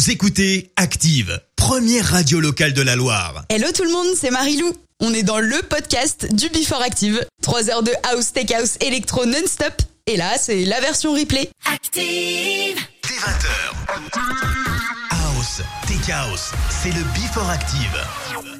Vous écoutez Active, première radio locale de la Loire. Hello tout le monde, c'est Marilou. On est dans le podcast du Before Active. 3 heures de house, tech house, électro non-stop. Et là, c'est la version replay. Active. Dès 20h. House, Tech House, c'est le Before Active.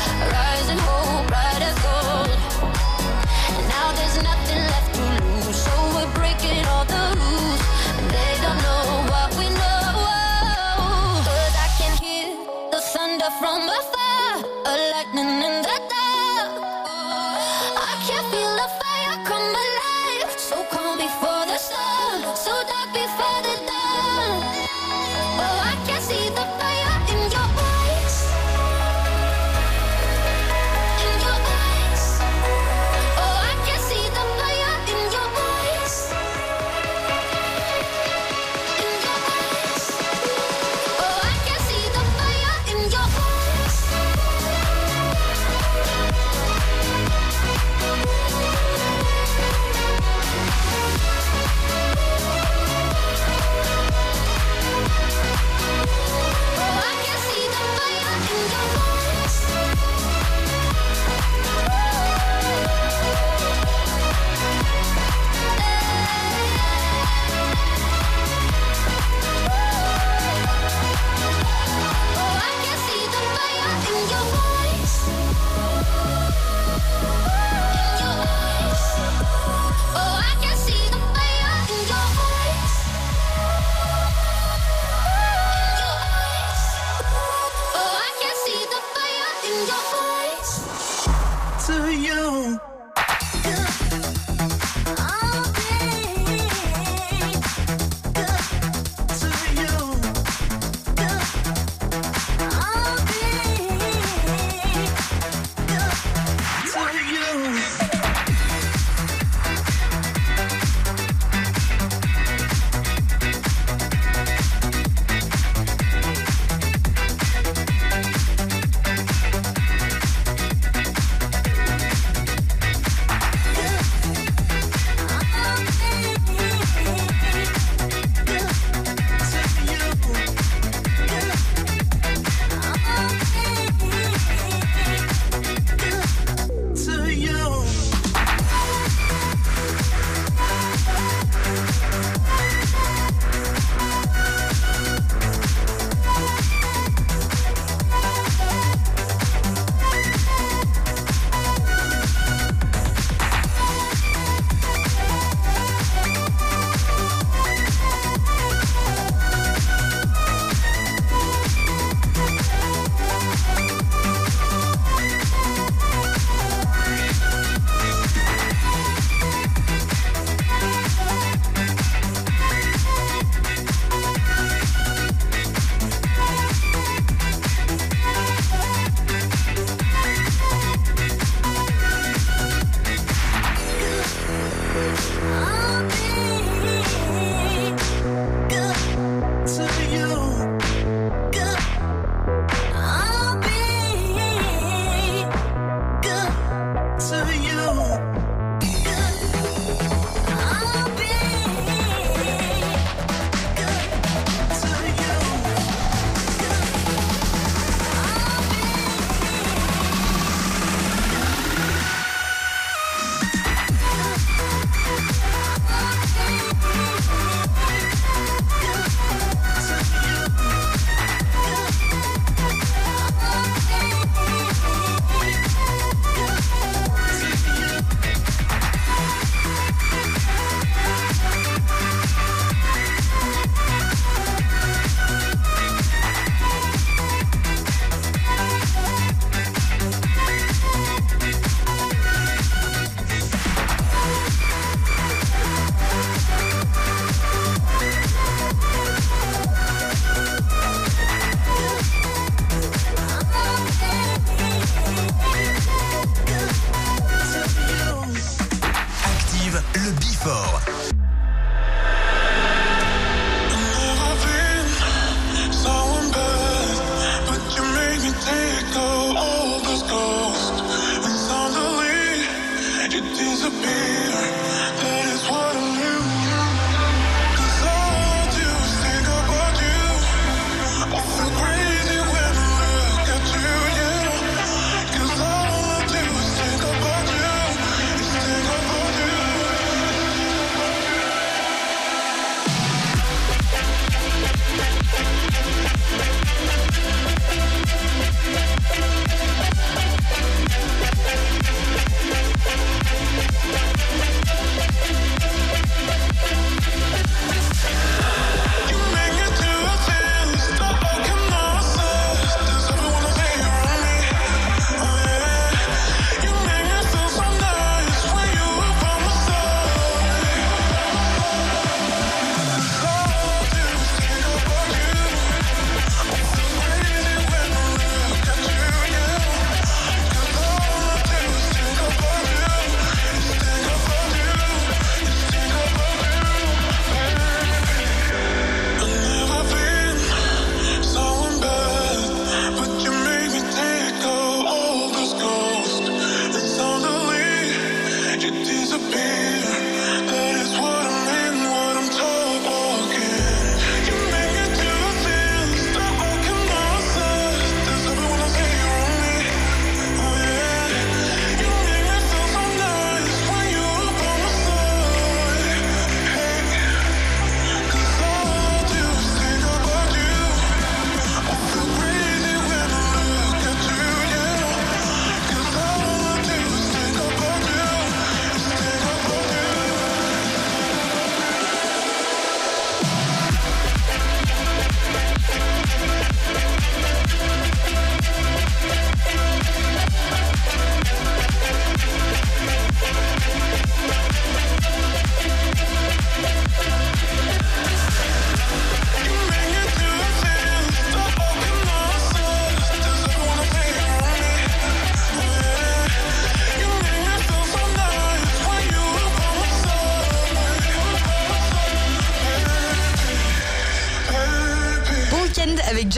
Thunder from afar.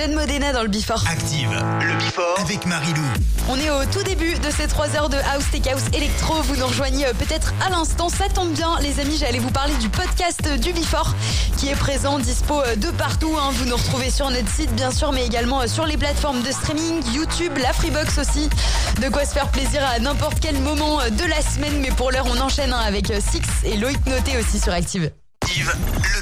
Jen Modena dans le Before. Active le Before avec Marilou. On est au tout début de ces 3 heures de House Tech House Electro. Vous nous rejoignez euh, peut-être à l'instant. Ça tombe bien, les amis. J'allais vous parler du podcast du Before qui est présent, dispo euh, de partout. hein. Vous nous retrouvez sur notre site, bien sûr, mais également euh, sur les plateformes de streaming, YouTube, la Freebox aussi. De quoi se faire plaisir à n'importe quel moment euh, de la semaine. Mais pour l'heure, on enchaîne hein, avec euh, Six et Loïc Noté aussi sur Active. Active le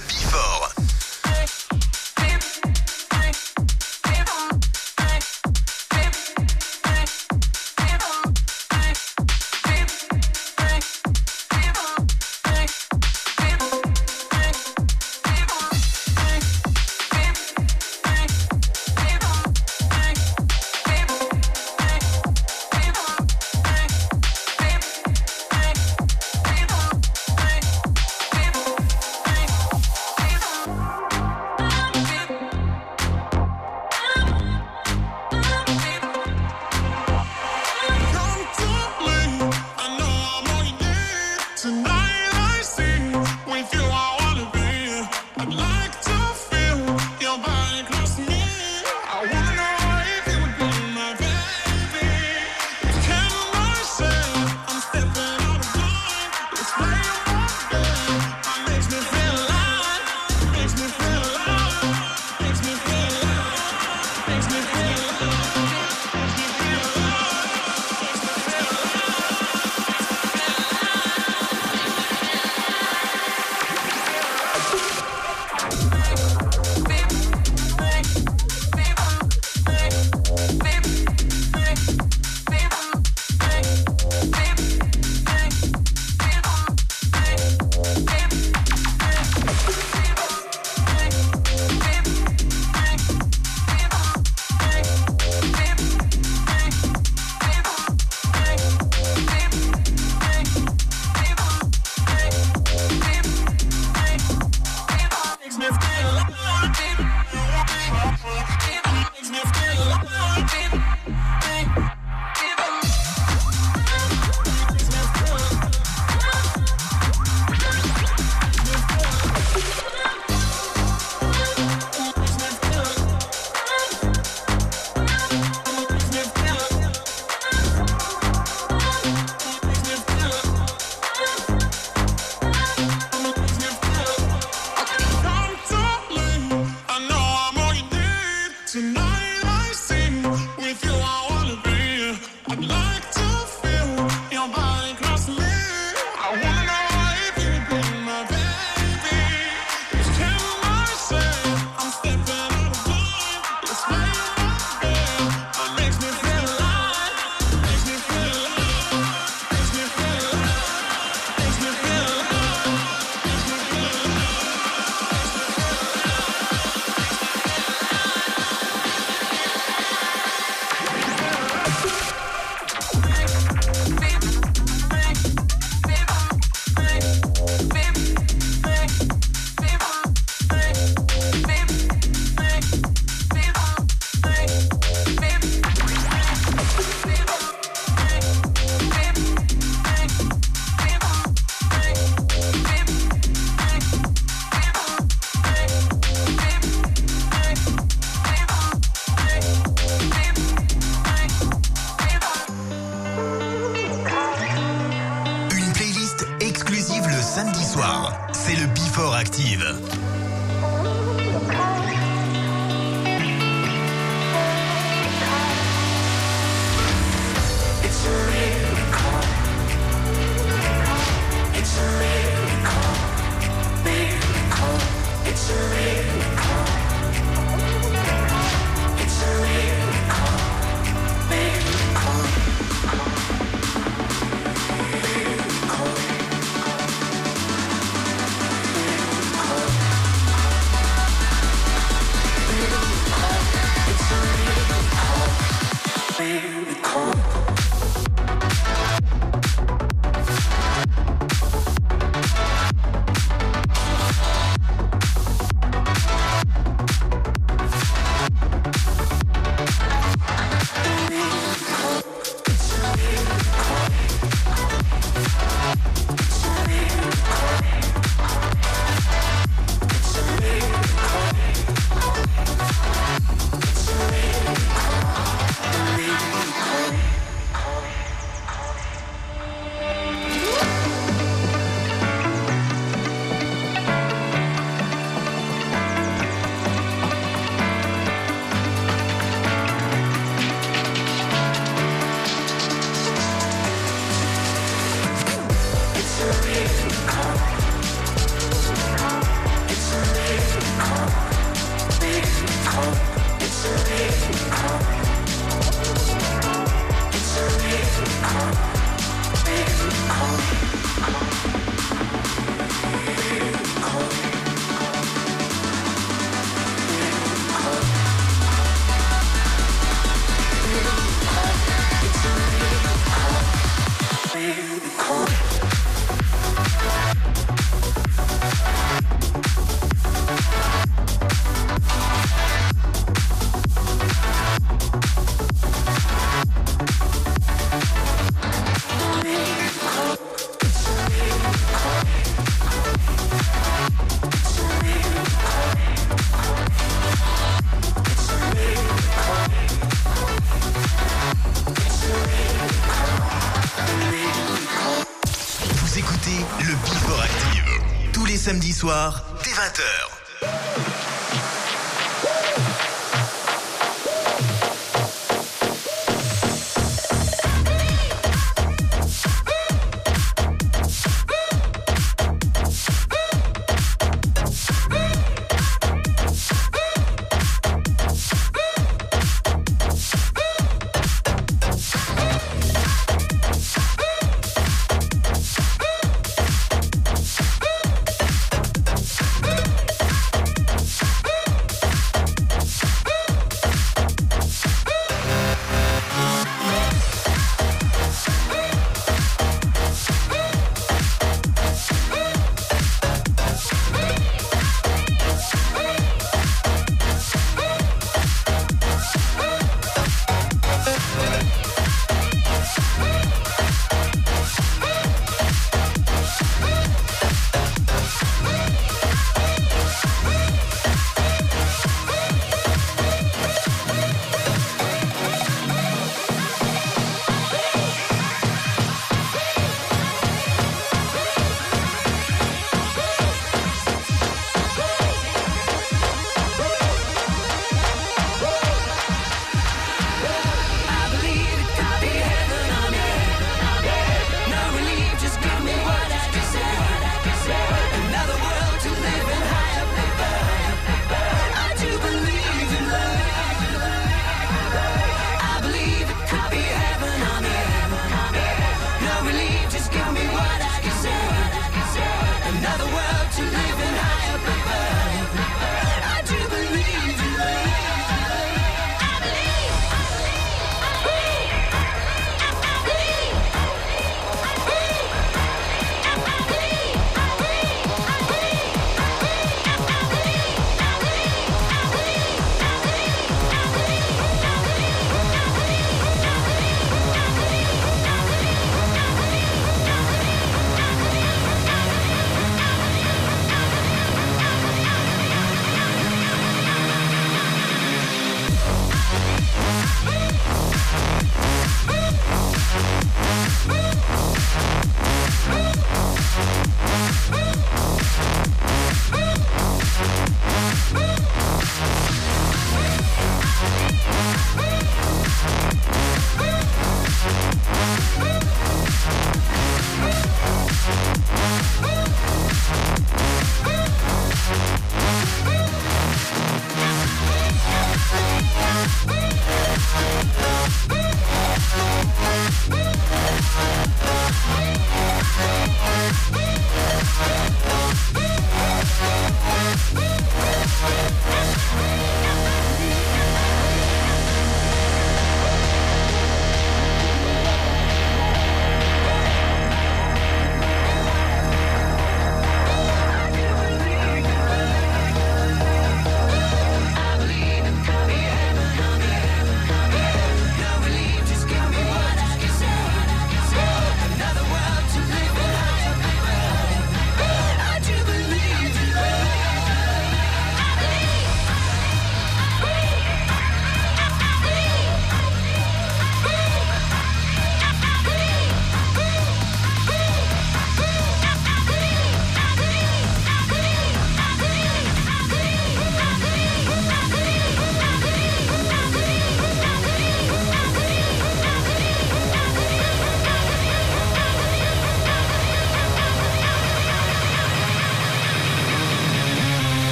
soir, dès 20h.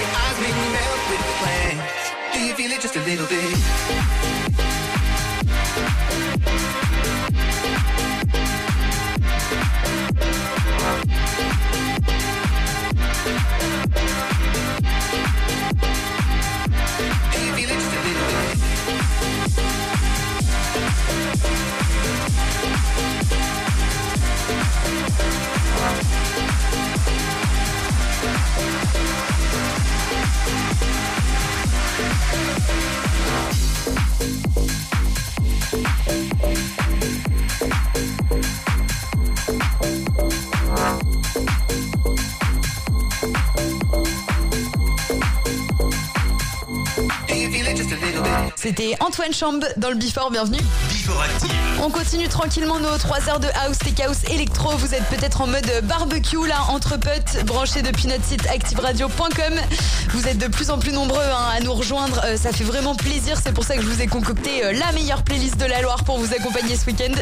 Your eyes melt with the. Do you feel it just a little bit? C'était Antoine Chamb dans le Before, bienvenue. Before Active. On continue tranquillement nos 3 heures de house, tech house, électro. Vous êtes peut-être en mode barbecue là, entre potes, branchés depuis notre site activeradio.com. Vous êtes de plus en plus nombreux hein, à nous rejoindre. Euh, ça fait vraiment plaisir. C'est pour ça que je vous ai concocté euh, la meilleure playlist de la Loire pour vous accompagner ce week-end.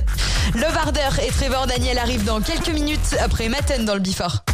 Love Harder et Trevor Daniel arrivent dans quelques minutes après Maten dans le Before.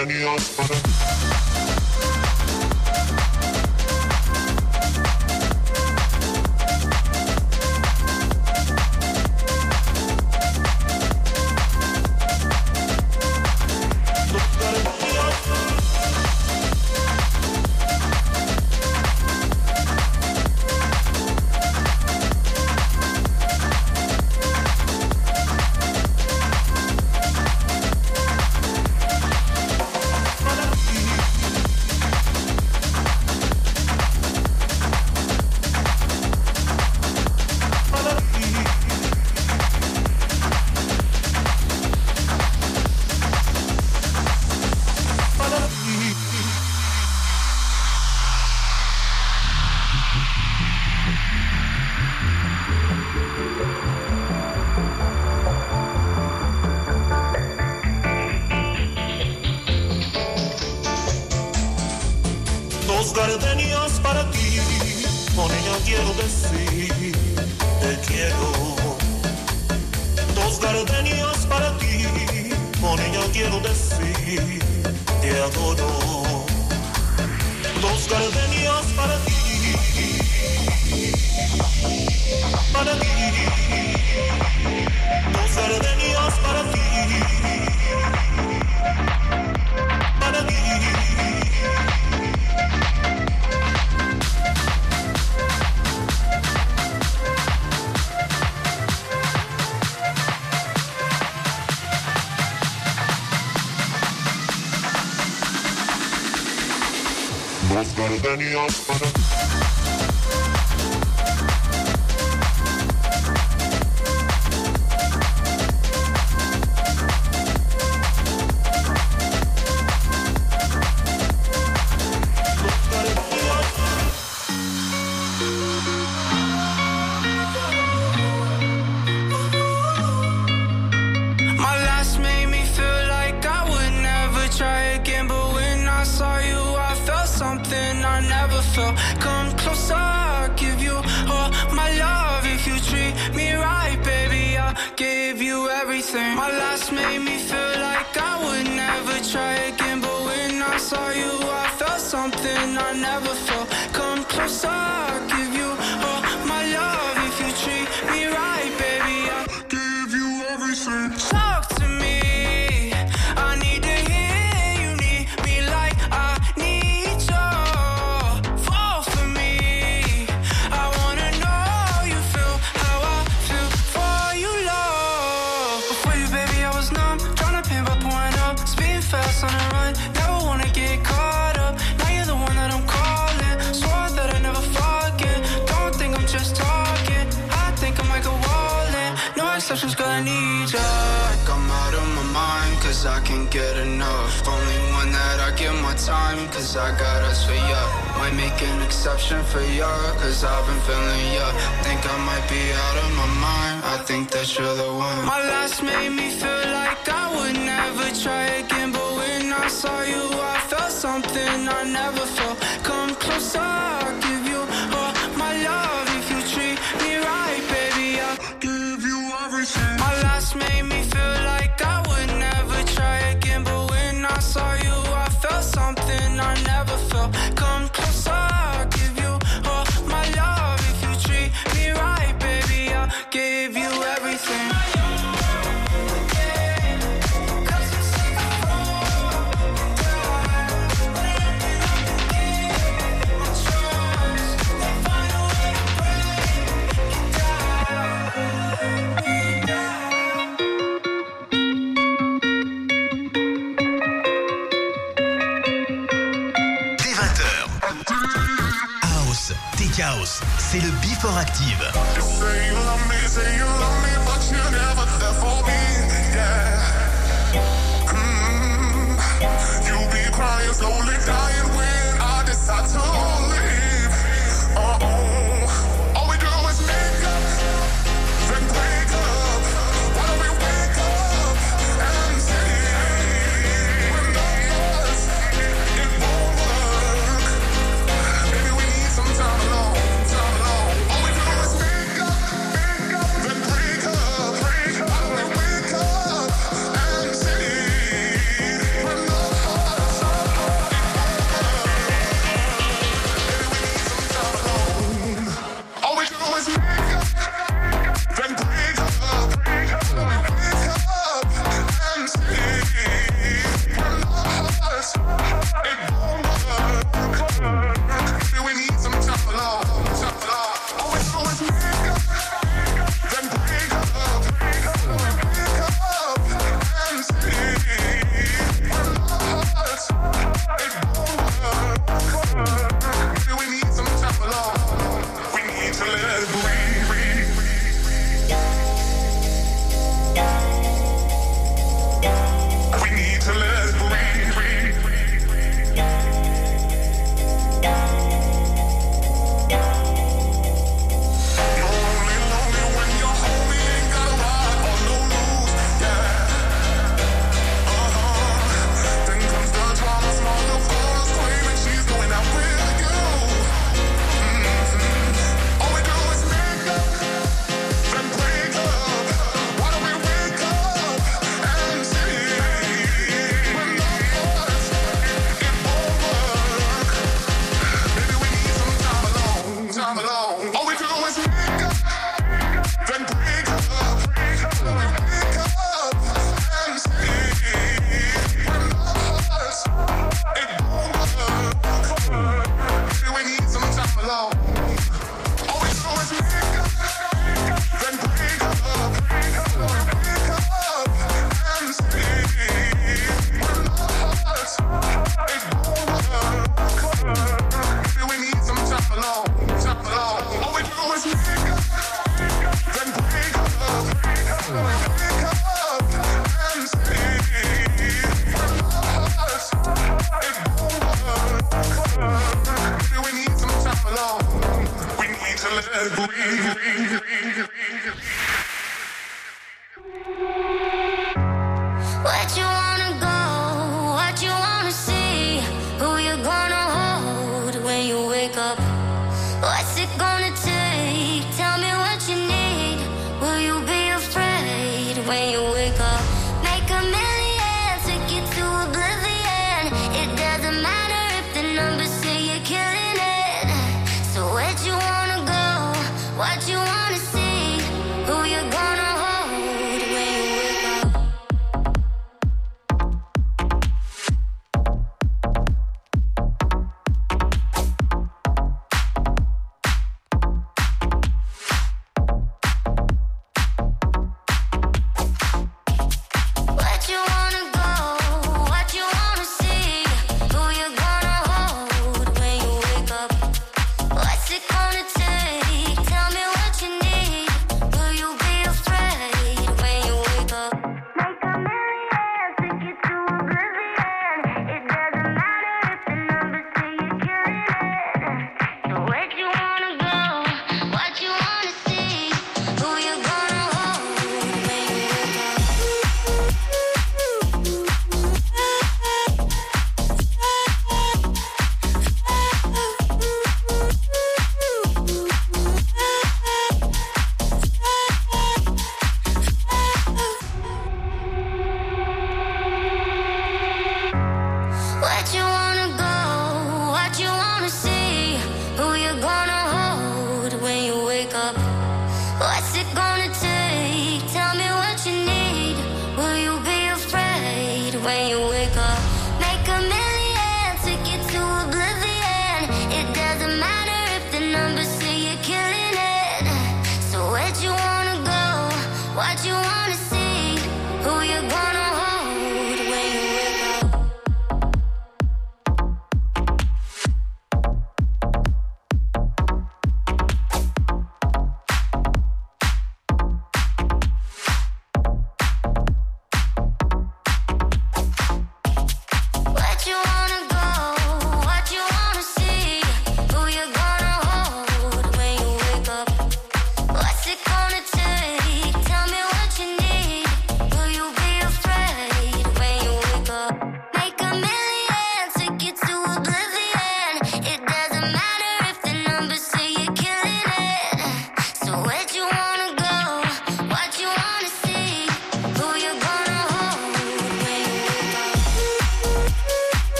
Millennials. for the gardenias para ti. Con quiero decir, te quiero. Dos gardenias para ti. Con quiero decir, te adoro. Dos gardenias para ti. Para ti. Dos gardenias para ti. millennials, but I'm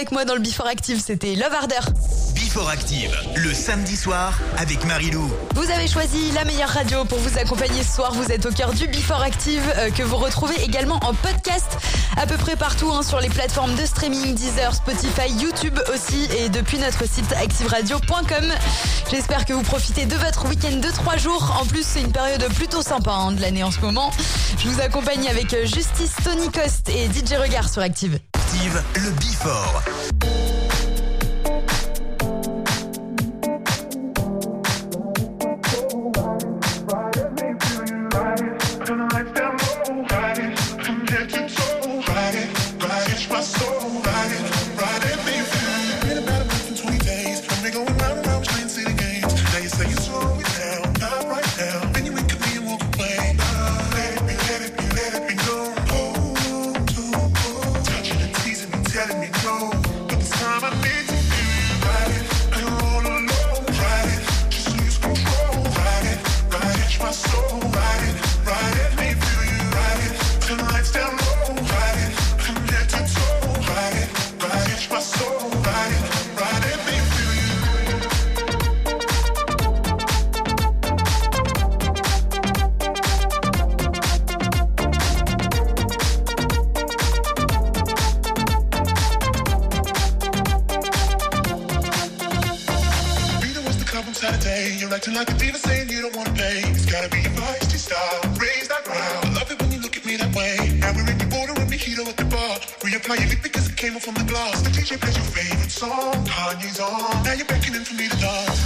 avec moi dans le Before Active, c'était Love Harder. Before Active, le samedi soir avec Marilou. Vous avez choisi la meilleure radio pour vous accompagner ce soir. Vous êtes au cœur du Before Active euh, que vous retrouvez également en podcast à peu près partout hein, sur les plateformes de streaming, Deezer, Spotify, YouTube aussi et depuis notre site activeradio.com. J'espère que vous profitez de votre week-end de trois jours. En plus, c'est une période plutôt sympa hein, de l'année en ce moment. Je vous accompagne avec euh, Justice, Tony Cost et DJ Regard sur Active. Le Before. To come on Saturday. You're acting like a diva saying you don't wanna pay. It's gotta be your feisty style. Raise that ground. I love it when you look at me that way. Now we're in the border and mojito at the bar. Reapply your lip because it came off from the glass. The DJ plays your favorite song. Kanye's on. Now you're beckoning for me to dance.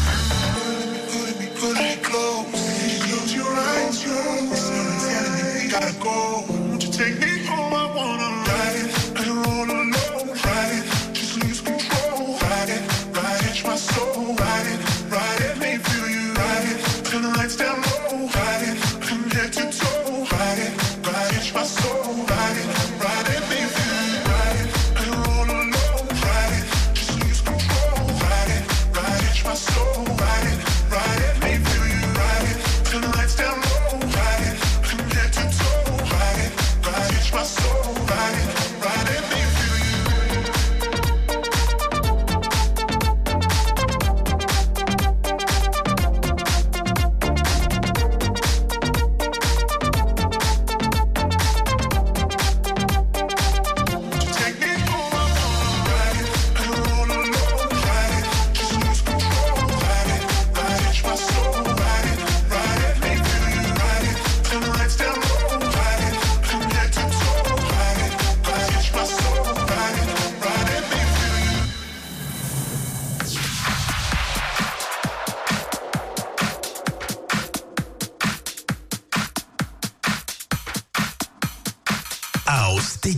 Pulling me, pulling me close. Close your eyes. Someone's telling me gotta go. Won't you take me home? I wanna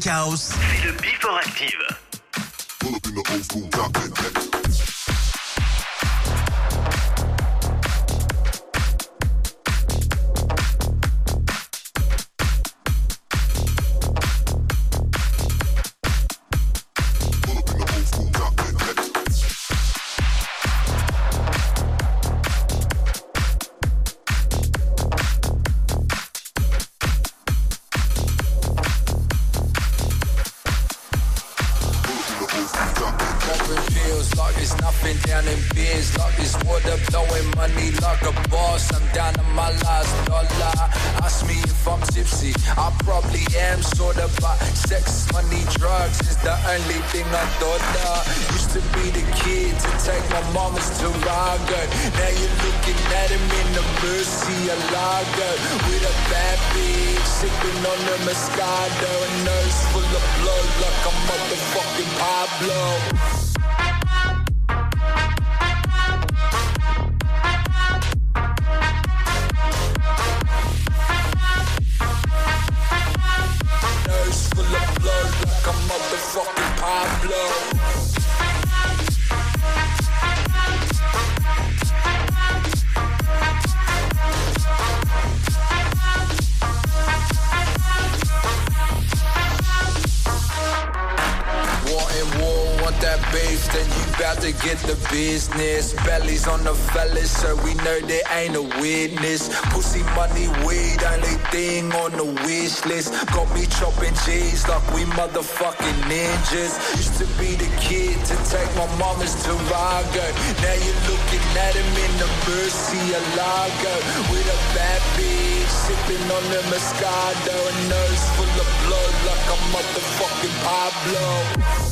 House, C'est le changes. Used to be the kid to take my mama's Tarago. Now you're looking at him in the Mercy Lago with a bad bitch sipping on the Moscato, a nose full of blood like a motherfucking Pablo.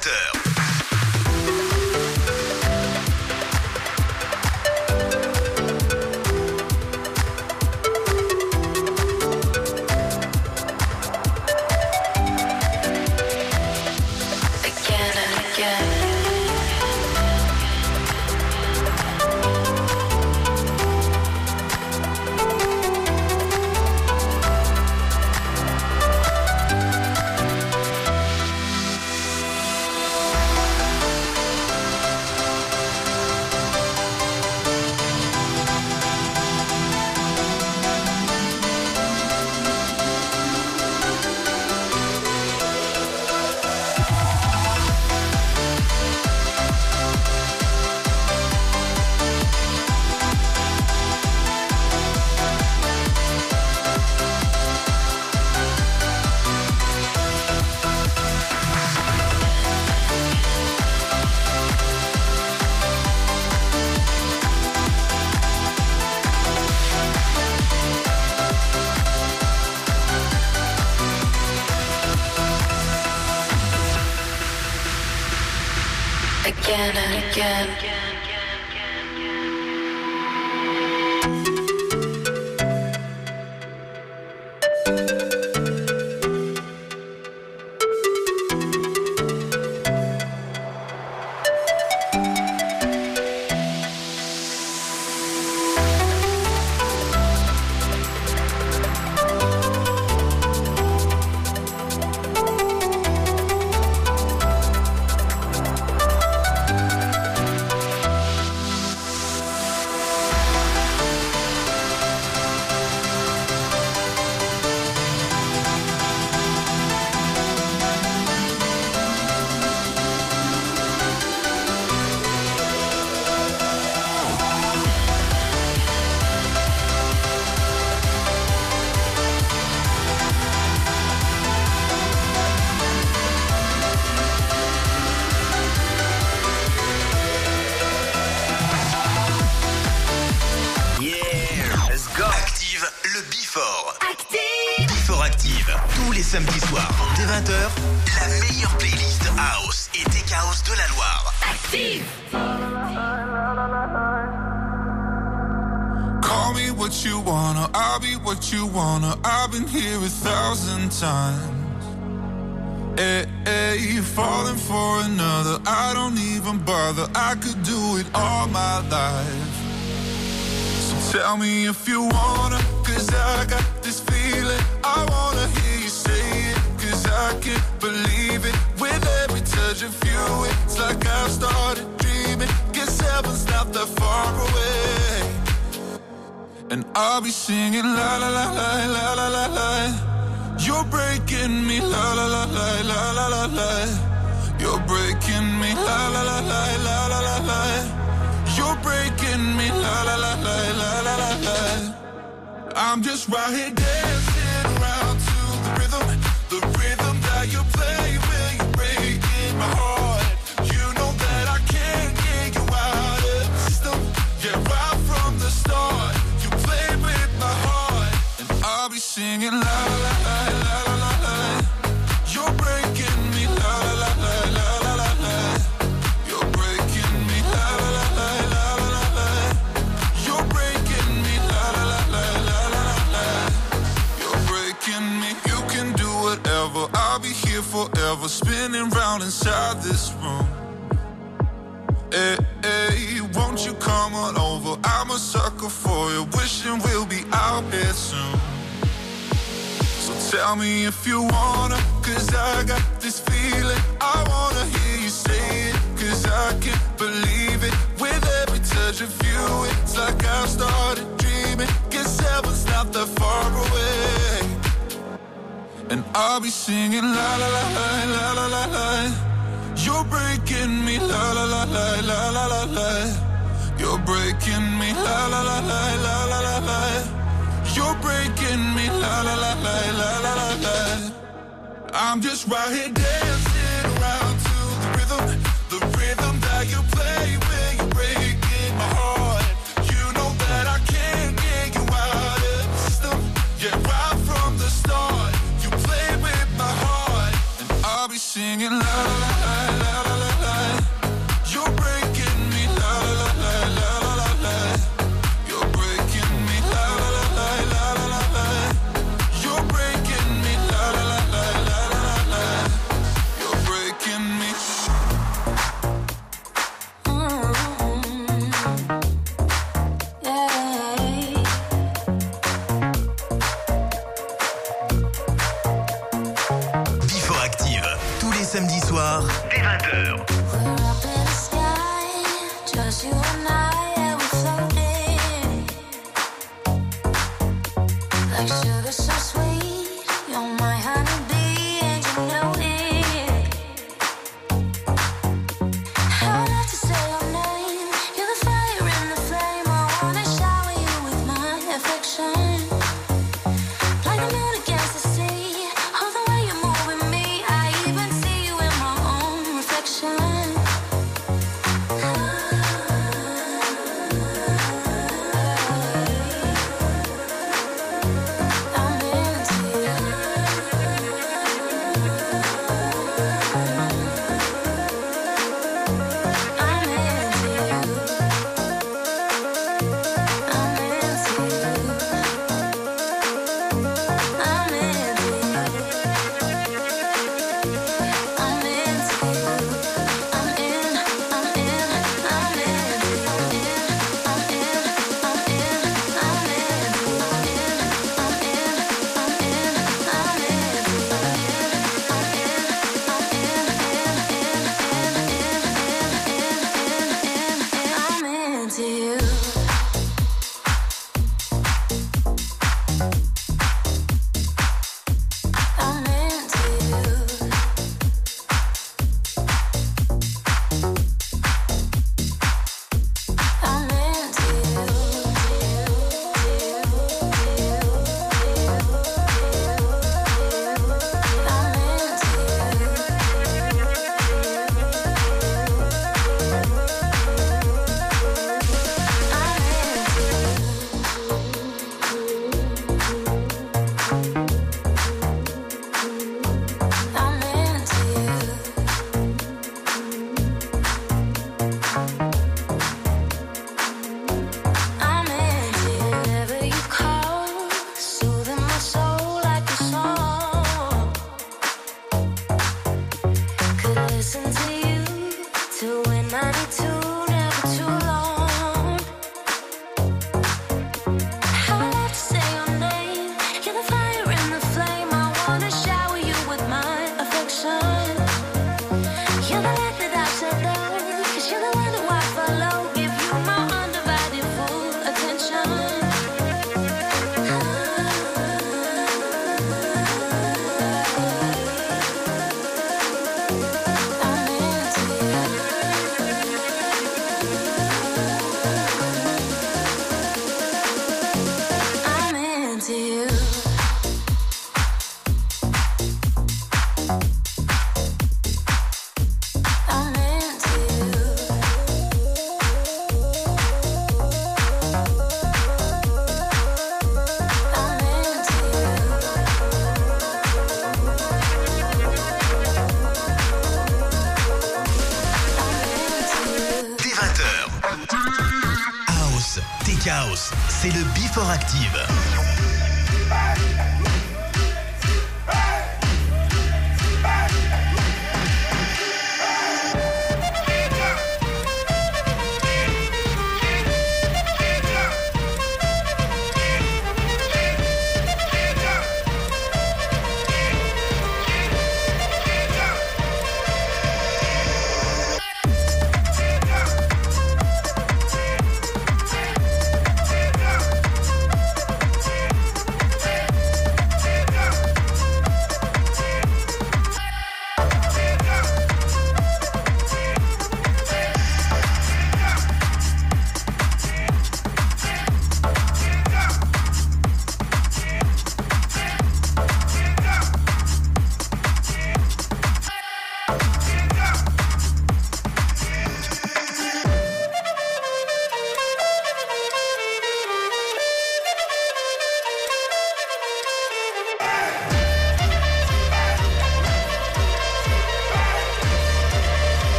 20h.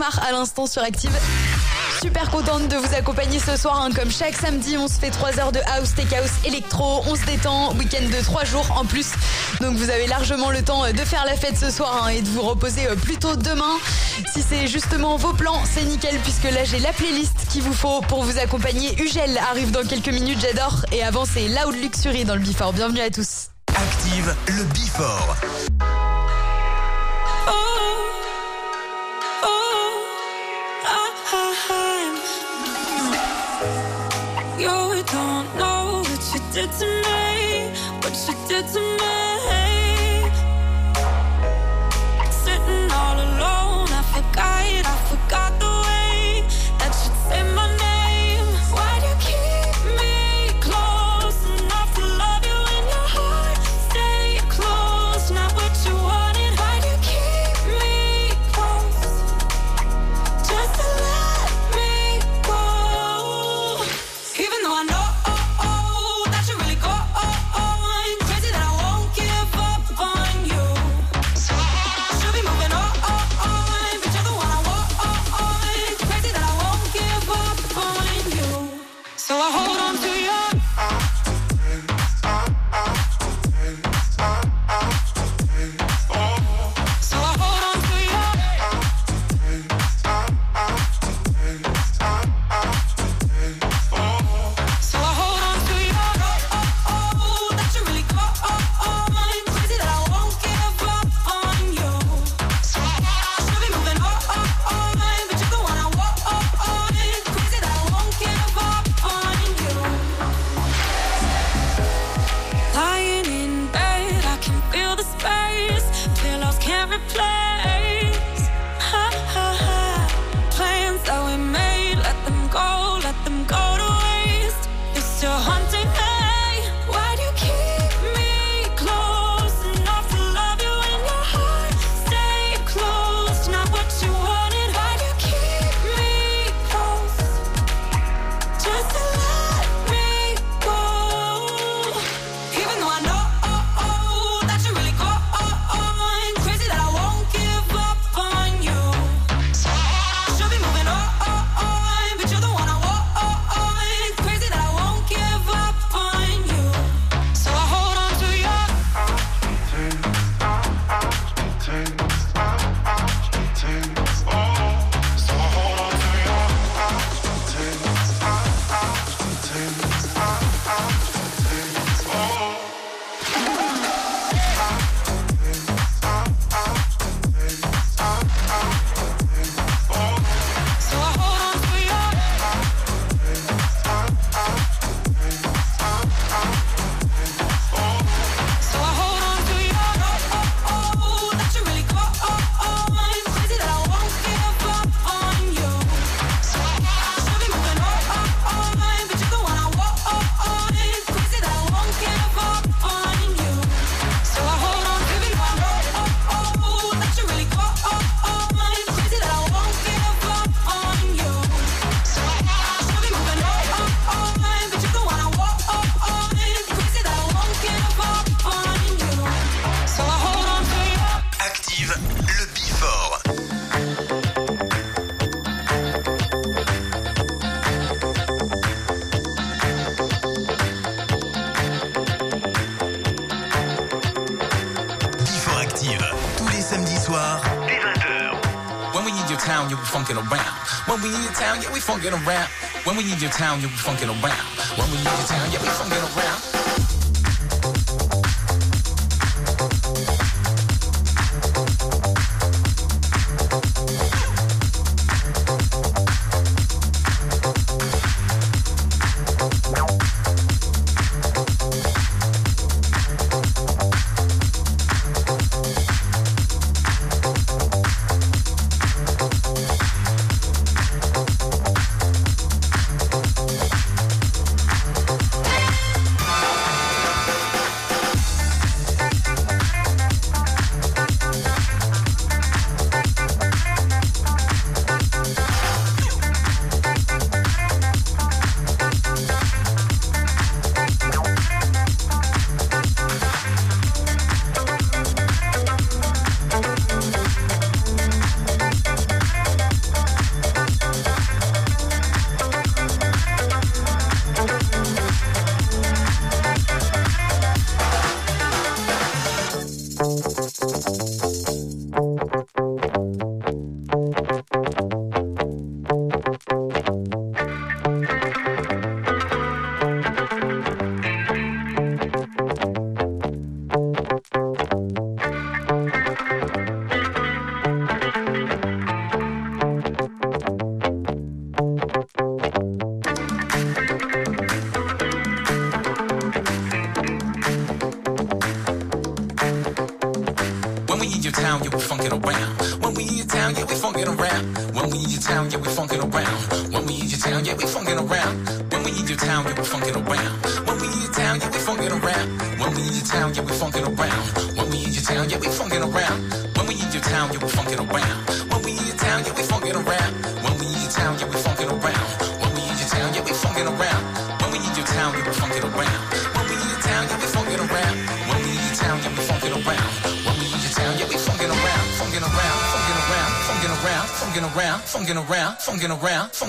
à l'instant sur Active. Super contente de vous accompagner ce soir. Hein. Comme chaque samedi, on se fait 3 heures de house, take house, électro. On se détend. Week-end de 3 jours en plus. Donc vous avez largement le temps euh, de faire la fête ce soir hein, et de vous reposer euh, plus tôt demain. Si c'est justement vos plans, c'est nickel puisque là j'ai la playlist qu'il vous faut pour vous accompagner. Ugel arrive dans quelques minutes, j'adore. Et avant, c'est Loud Luxury dans le Before. Bienvenue à tous. Active le Before. subject to me. funkin' around. When we need your town, you'll be funkin' around.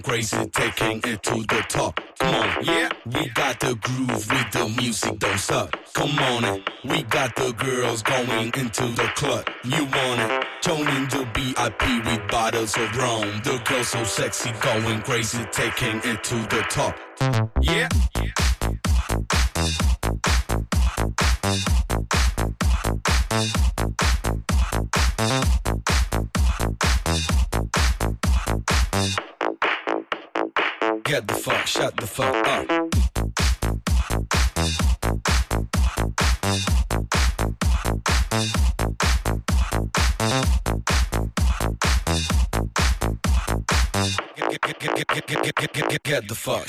going crazy, taking it to the top. Come on, yeah. We got the groove with the music, don't stop. Come on. We got the girls going into the club. You want it? Joining the VIP with bottles of rum. The girls so sexy, going crazy, taking it to the top. Yeah.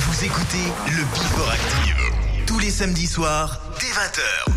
Vous écoutez le Before Active. Tous les samedis soirs dès 20h.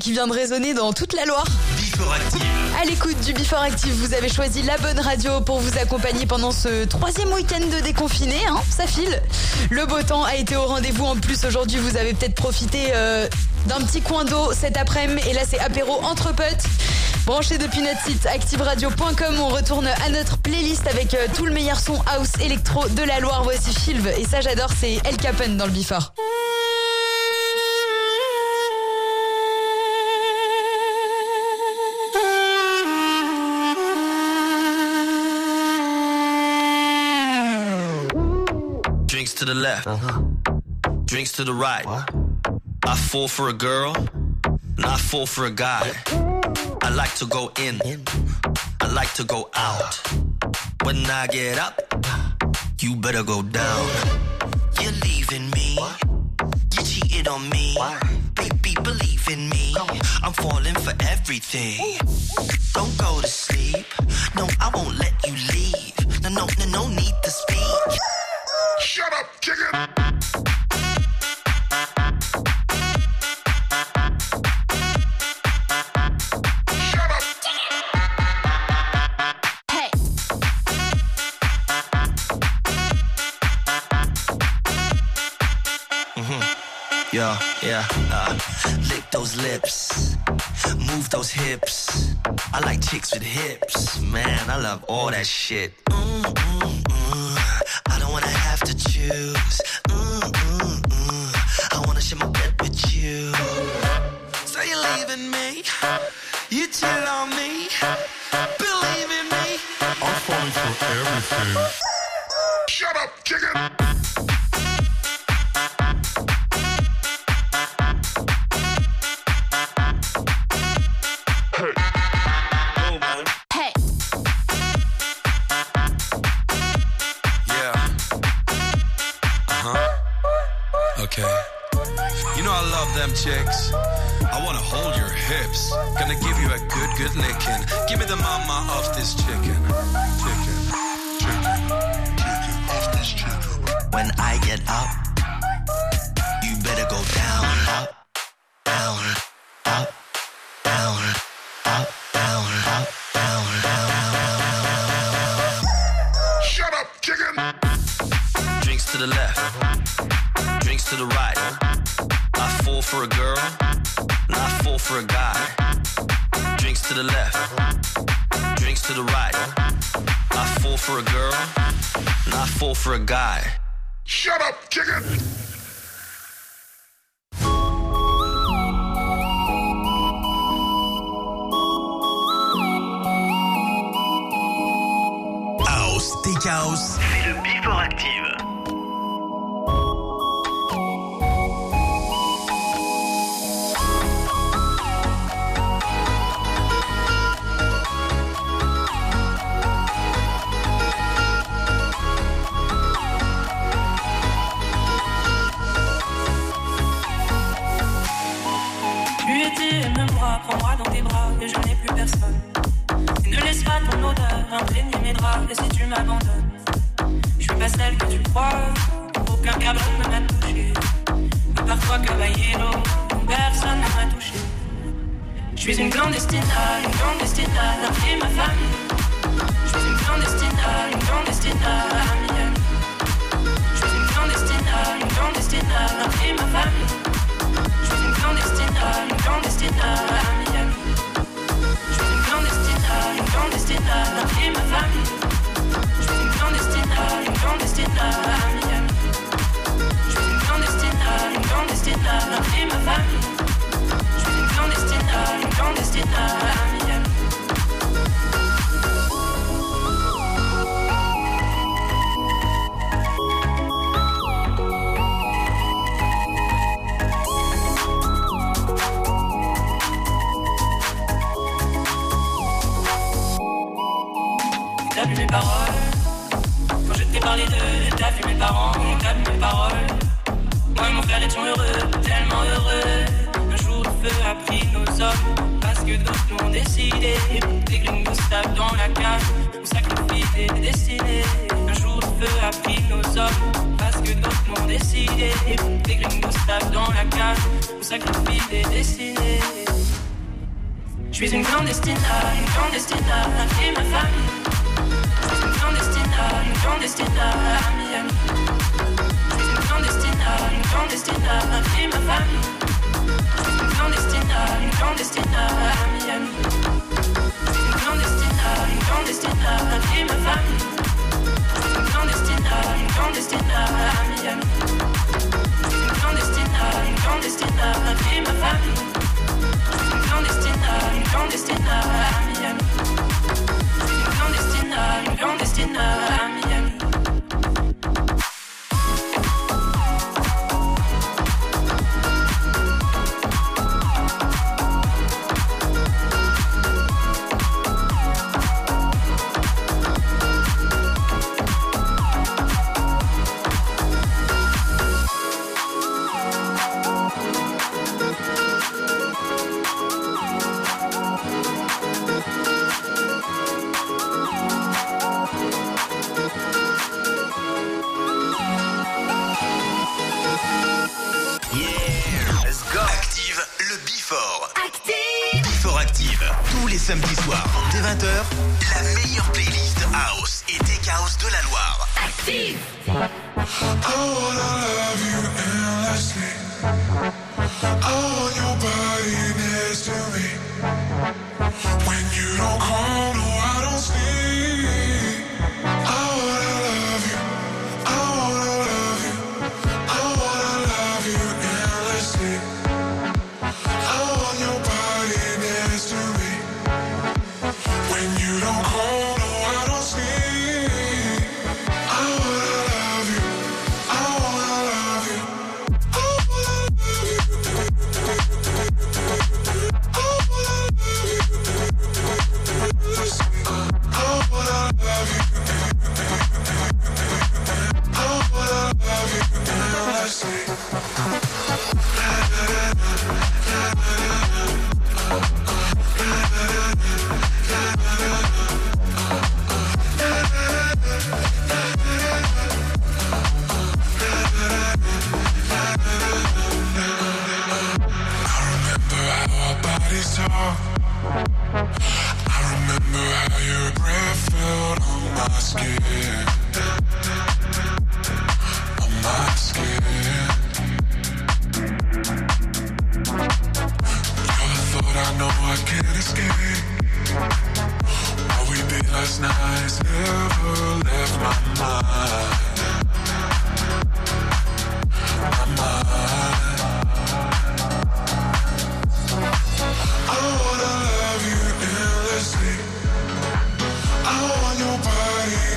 Qui vient de résonner dans toute la Loire. Before Active. À l'écoute du Before Active, vous avez choisi la bonne radio pour vous accompagner pendant ce troisième week-end de déconfiné. Hein, ça file. Le beau temps a été au rendez-vous. En plus, aujourd'hui, vous avez peut-être profité euh, d'un petit coin d'eau cet après-midi. Et là, c'est apéro entre potes. Branchez depuis notre site activeradio.com, on retourne à notre playlist avec euh, tout le meilleur son house électro de la Loire. Voici Filv et ça j'adore, c'est El Capone dans le Before. Drinks to the. Drinks to the right. I fall for a girl, and I fall for a guy. I like to go in, I like to go out. When I get up, you better go down. You're leaving me, you cheated on me. Baby, believe in me, I'm falling for everything. Don't go to that shit. Drinks to the left, drinks to the right. I fall for a girl, not I fall for a guy. Drinks to the left, drinks to the right. I fall for a girl, not I fall for a guy. Shut up, chicken! House,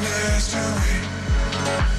mystery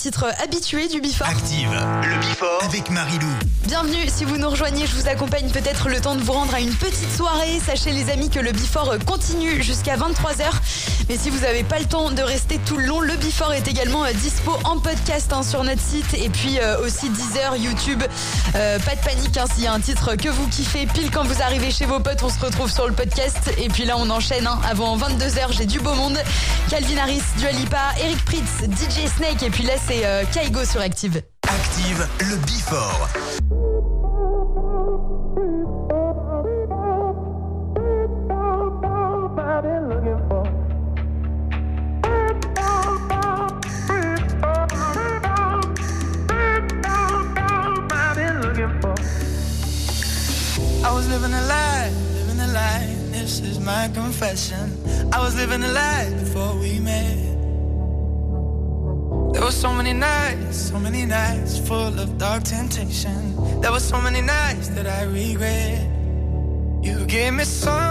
titre habitué du Before. Active le Before avec Marilou. Bienvenue, si vous nous rejoignez, je vous accompagne peut-être le temps de vous rendre à une petite soirée. Sachez les amis que le Before continue jusqu'à 23h. Mais si vous n'avez pas le temps de rester tout le long, le Before est également euh, dispo en podcast hein, sur notre site et puis euh, aussi Deezer, YouTube. Euh, pas de panique, hein, s'il y a un titre que vous kiffez, pile quand vous arrivez chez vos potes, on se retrouve sur le podcast. Et puis là, on enchaîne hein. avant 22h, j'ai du beau monde. Calvin Harris, Dua Lipa, Eric Pritz, DJ Snake et puis là, c'est euh, Kaigo sur Active. Active le Before. Temptation. There were so many nights that I regret. You gave me something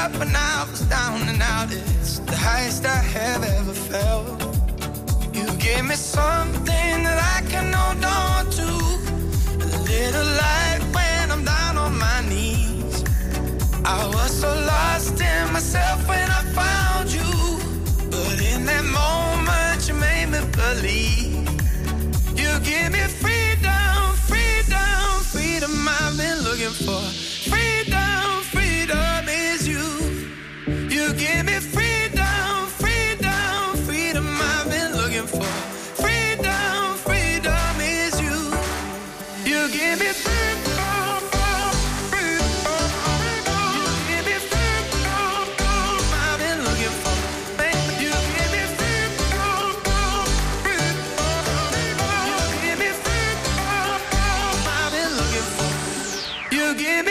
up when I was down and out. It's the highest I have ever felt. You gave me something that I can hold on to. A little light when I'm down on my knees. I was so lost in myself when I found you. But in that moment, you made me believe. You give me Yeah.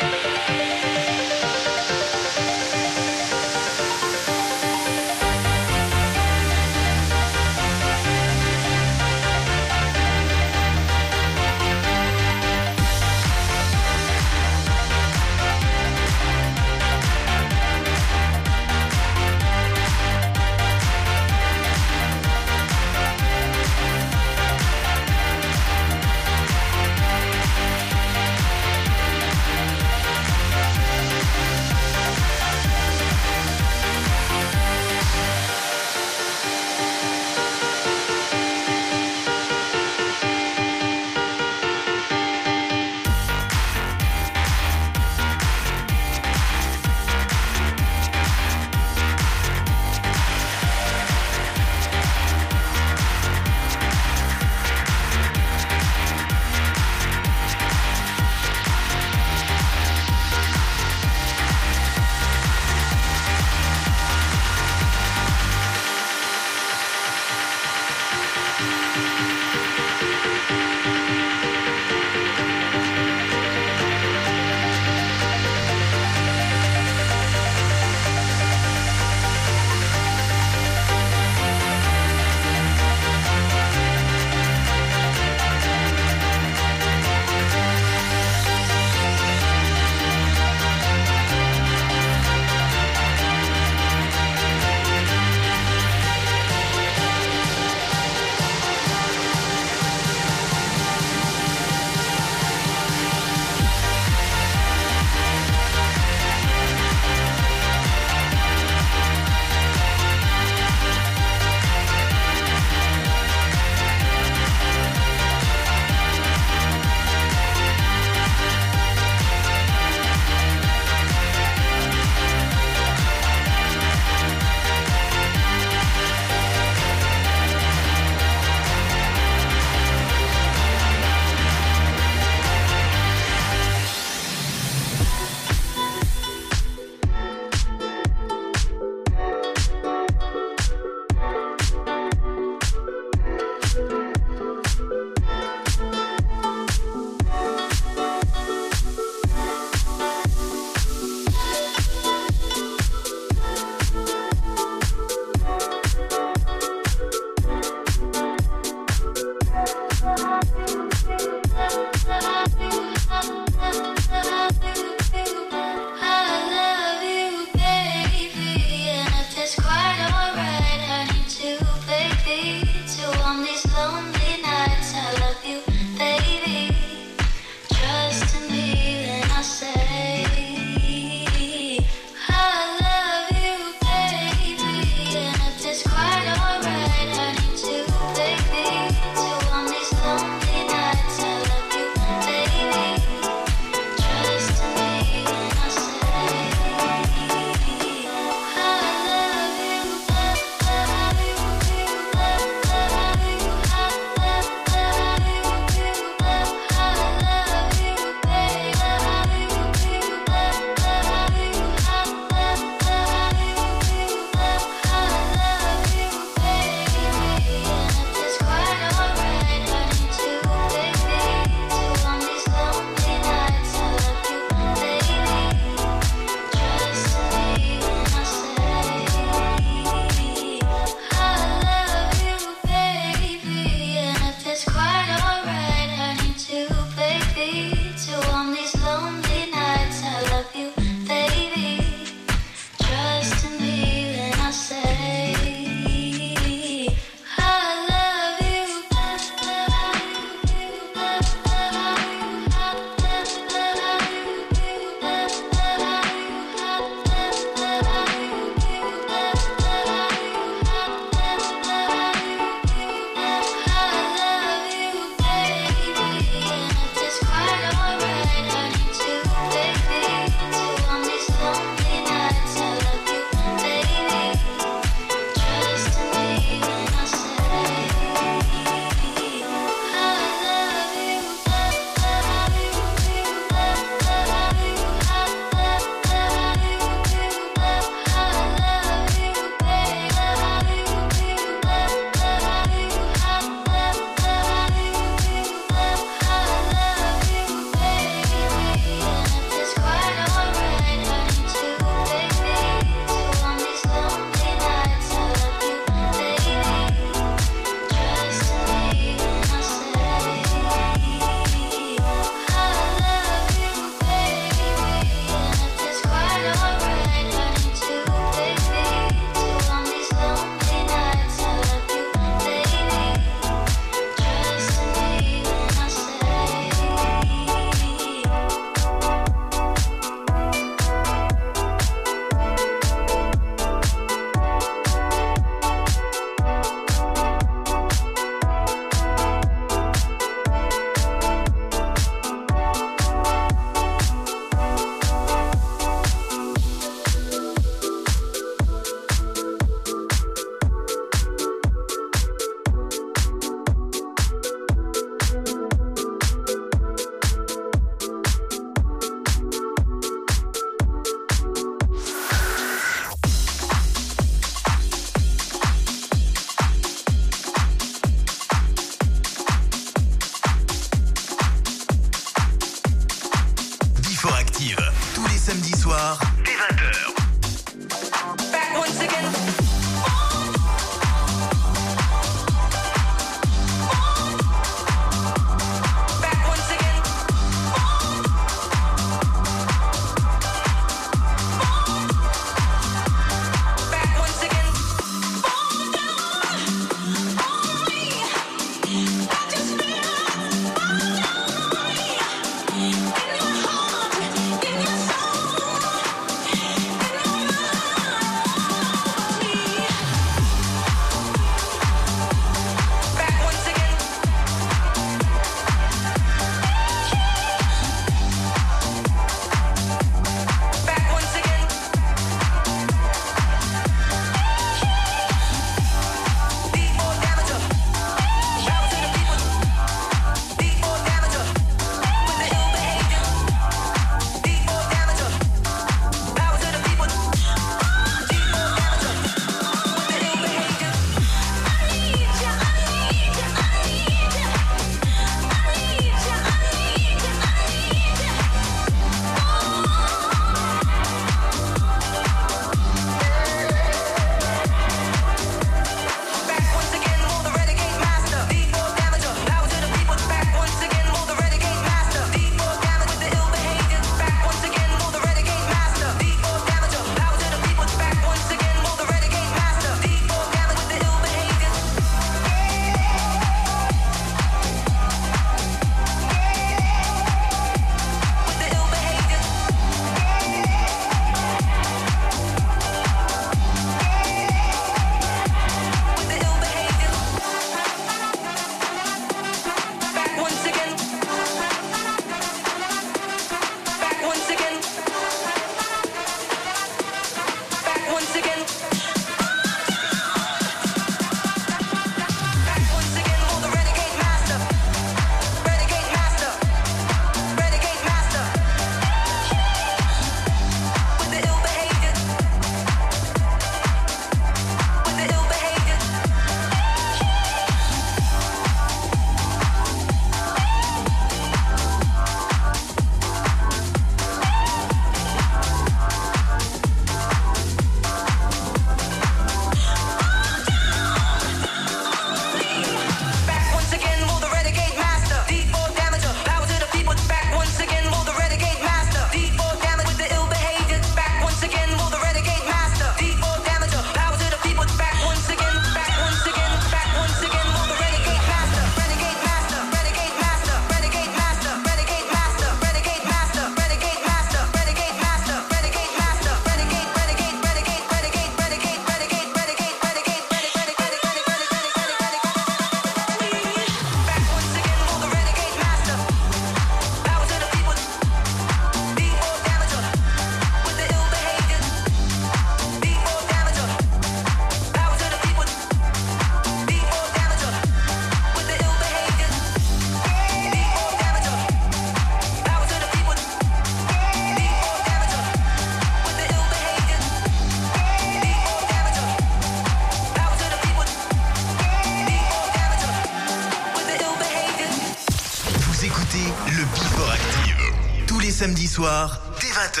soir, dès 20h.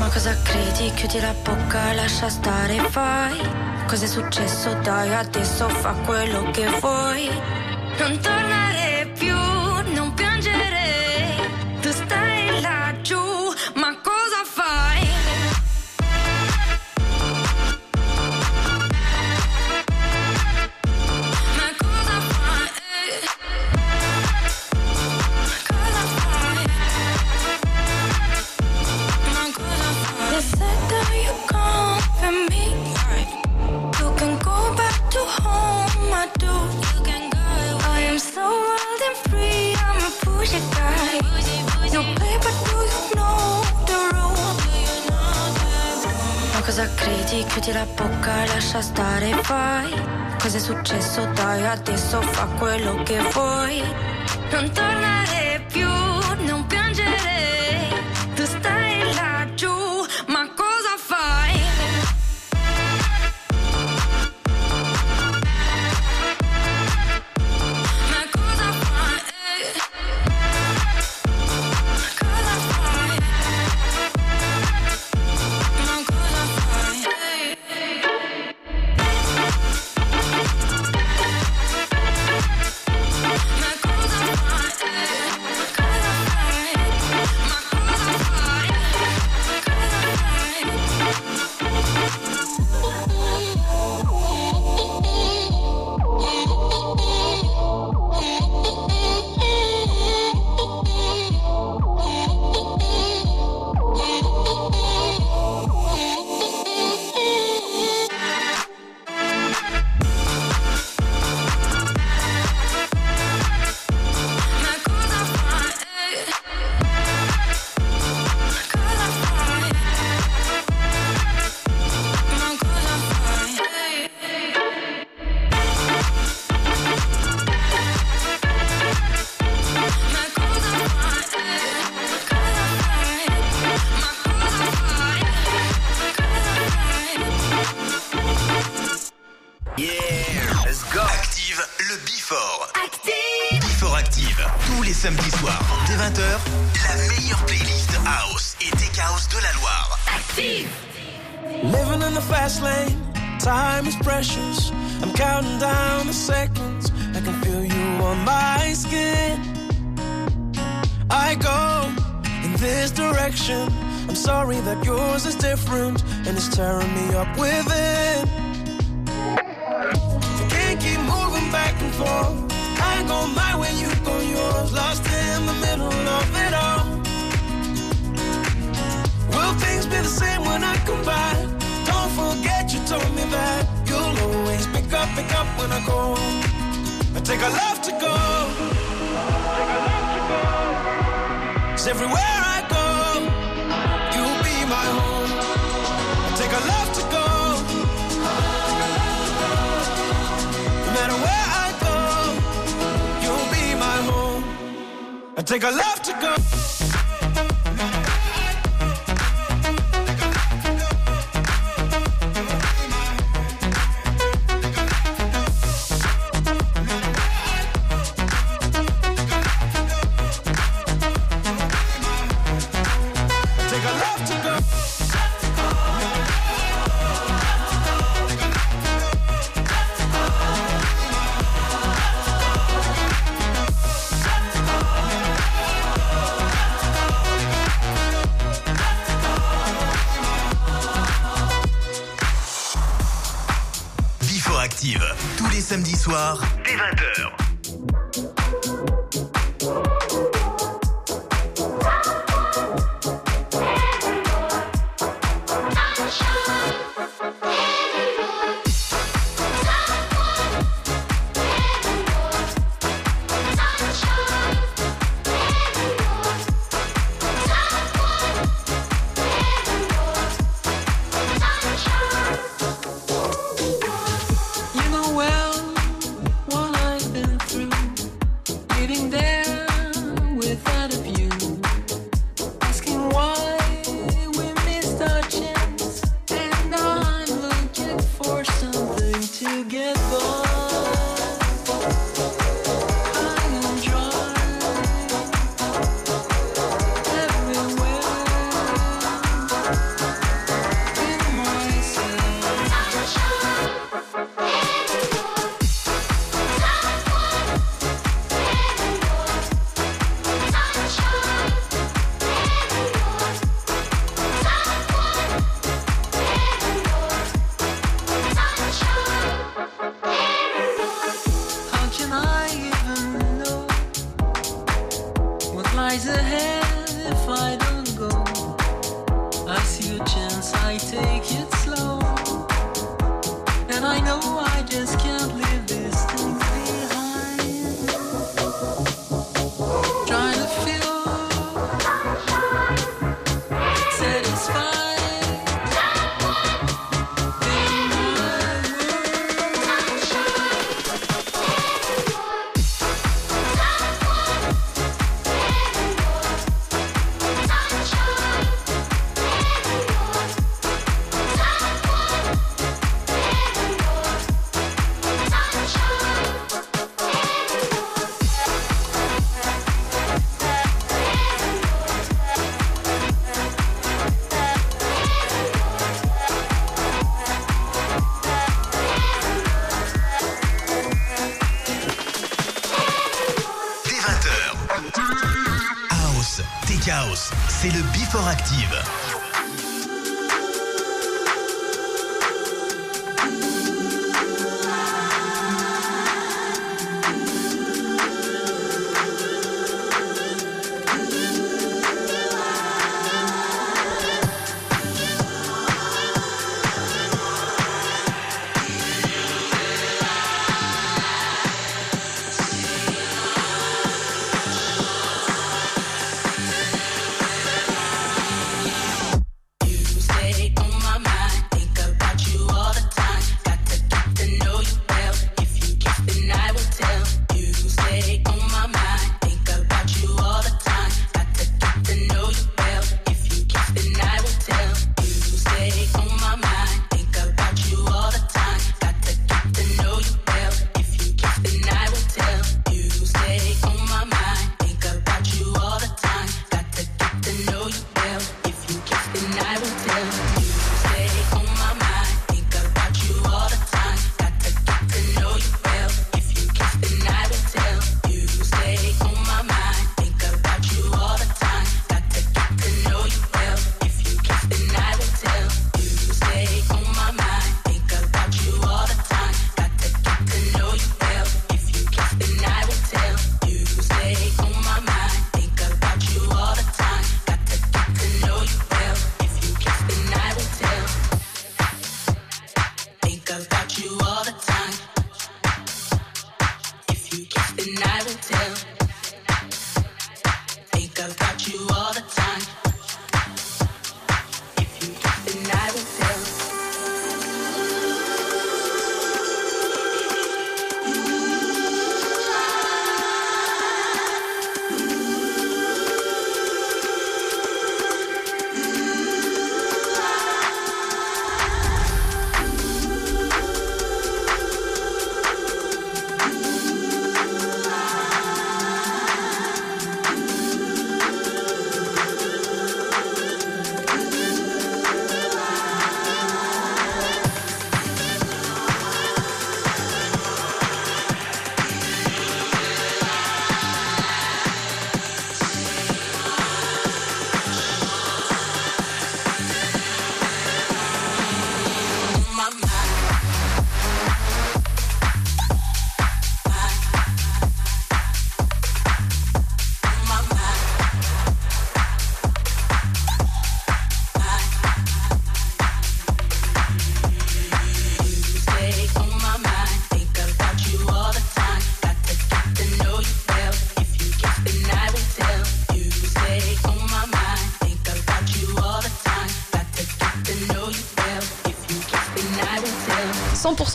Ma cosa credi? Chiudi la bocca, lascia stare, fai. Cos'è successo? Dai, adesso fa quello che vuoi. Non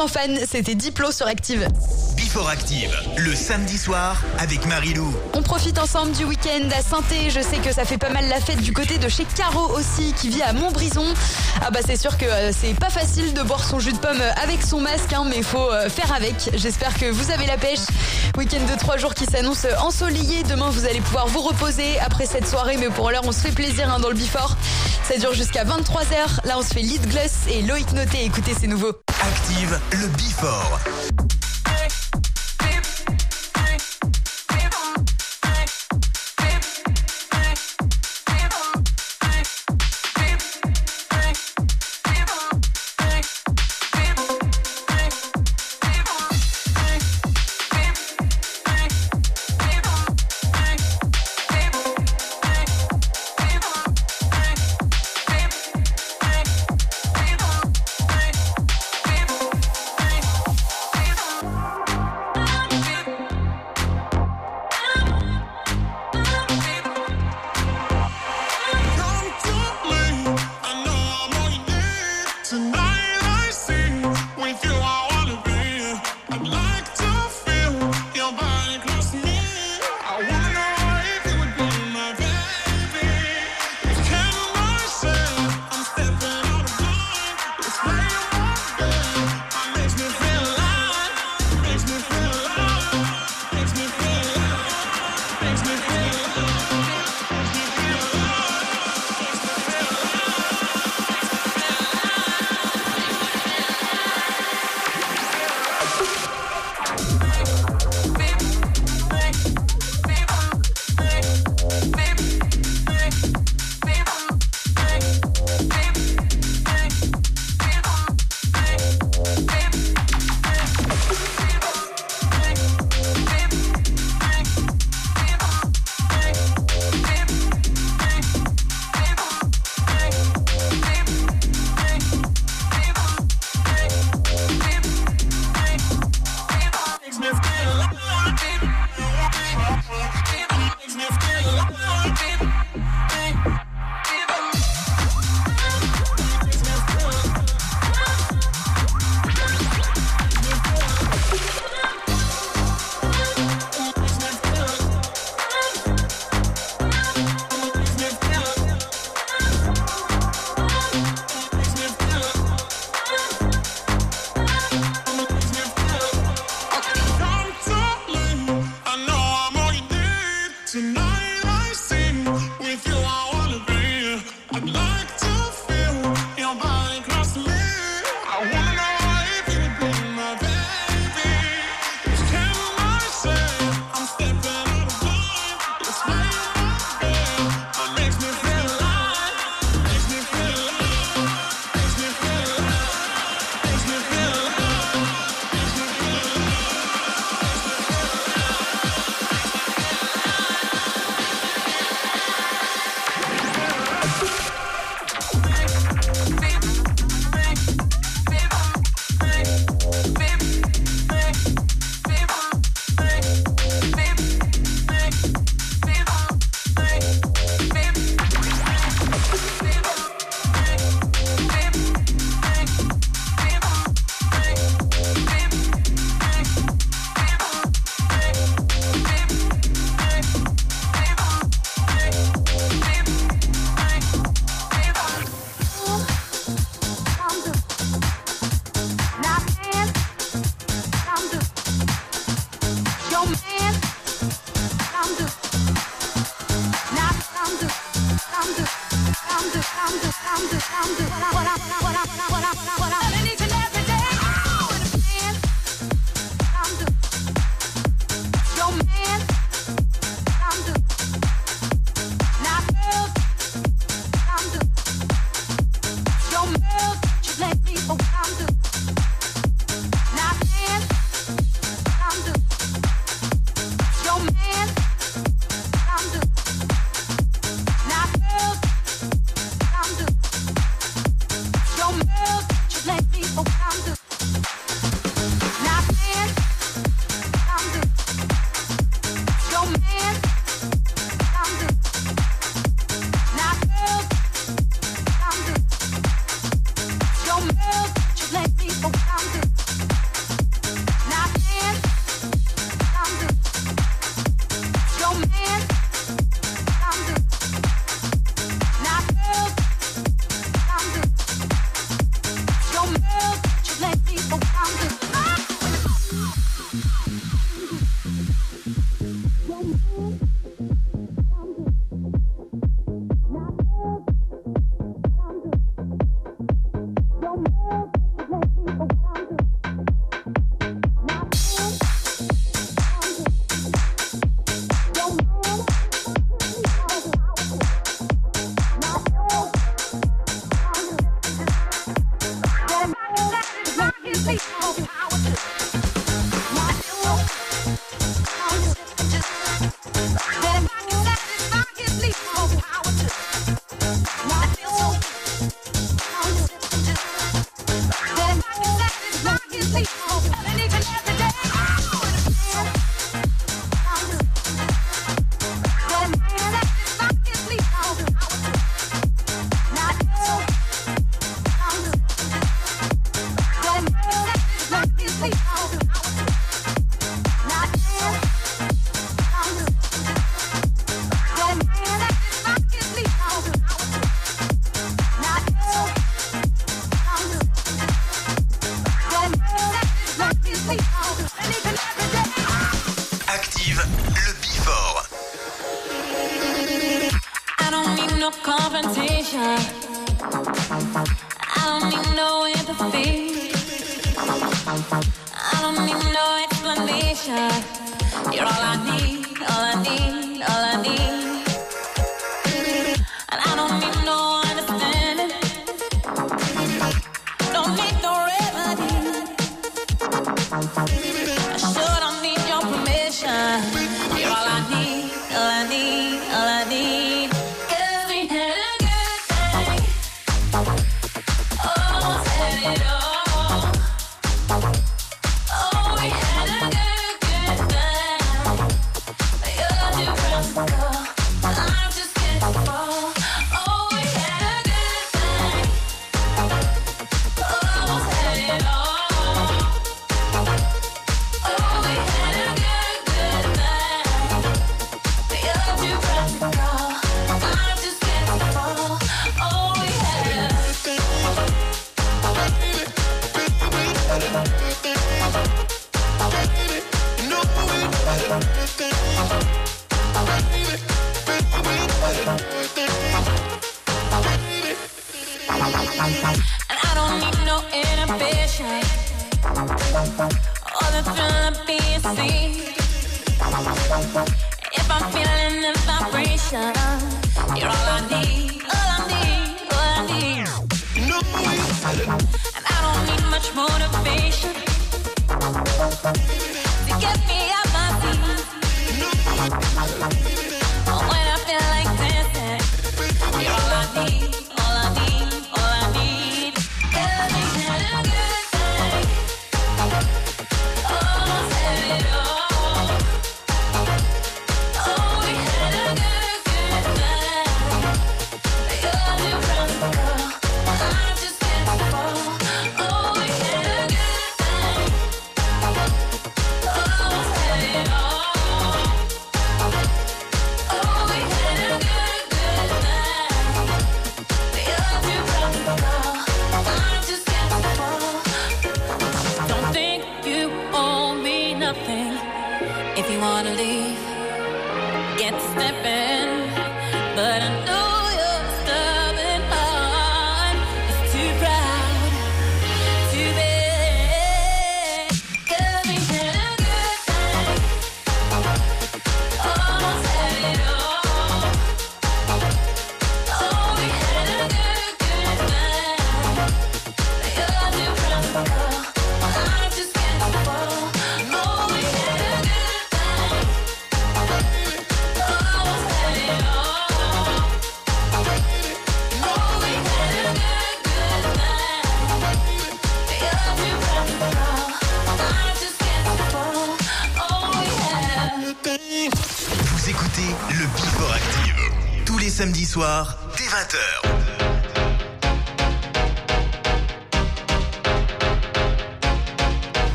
100% fan, c'était Diplo sur Active. Before Active, le samedi soir avec Marilou. On profite ensemble du week-end à Santé. Je sais que ça fait pas mal la fête du côté de chez Caro aussi, qui vit à Montbrison. Ah bah c'est sûr que euh, c'est pas facile de boire son jus de pomme euh, avec son masque, hein, mais faut euh, faire avec. J'espère que vous avez la pêche. Week-end de trois jours qui s'annonce ensoleillé. Demain, vous allez pouvoir vous reposer après cette soirée, mais pour l'heure, on se fait plaisir hein, dans le Before. Ça dure jusqu'à 23h. Là, on se fait Lead Gloss et Loïc Noté. Écoutez, c'est nouveau. Le Bifort.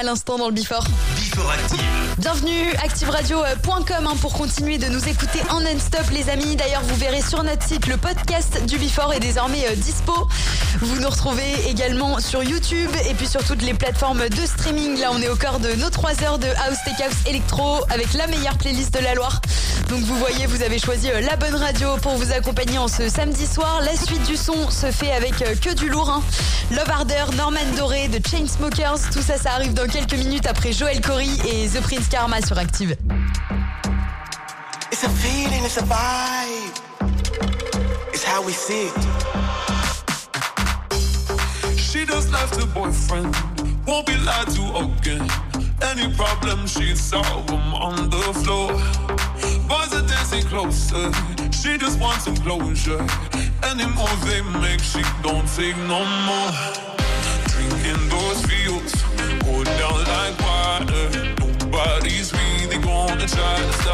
À l'instant dans le Before. Before Active. Bienvenue, activeradio.com hein, pour continuer de nous écouter en non-stop les amis. D'ailleurs, vous verrez sur notre site le podcast du Before est désormais euh, dispo. Vous nous retrouvez également sur YouTube et puis sur toutes les plateformes de streaming. Là, on est au cœur de nos 3 heures de House Tech House Electro avec la meilleure playlist de la Loire. Donc vous voyez, vous avez choisi euh, la bonne radio pour vous accompagner en ce samedi soir. La suite du son se fait avec euh, que du lourd. hein. Love Harder, Norman Doré, de Chainsmokers. Tout ça, ça arrive dans quelques minutes après Joel Corey et The Prince Karma sur Active. It's a feeling, it's a vibe. It's how we see it. She does life to boyfriend, won't be lied to again. Any problem she'd solve them on the floor. Closer, she just wants some closure. Any move they make, she don't take no more. Drinking those fields, go down like water. Nobody's really gonna try to stop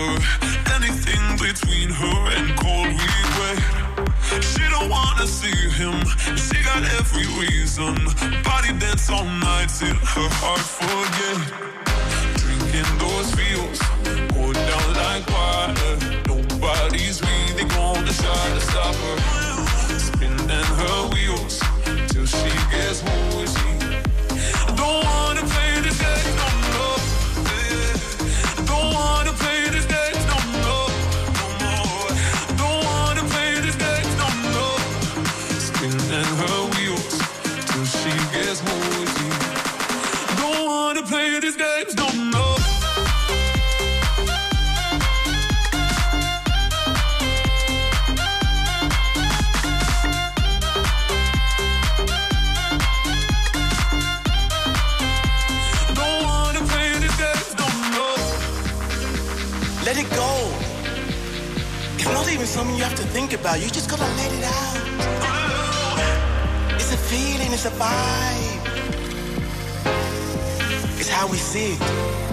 sever anything between her and cold regret. She don't wanna see him. She got every reason. Body dance all night till her heart forget. Drinking those feels, go down like water. Nobody's really gonna try to stop her. Spinning her wheels till she gets woozy. Think about. You just gotta let it out. It's a feeling, it's a vibe. It's how we see it.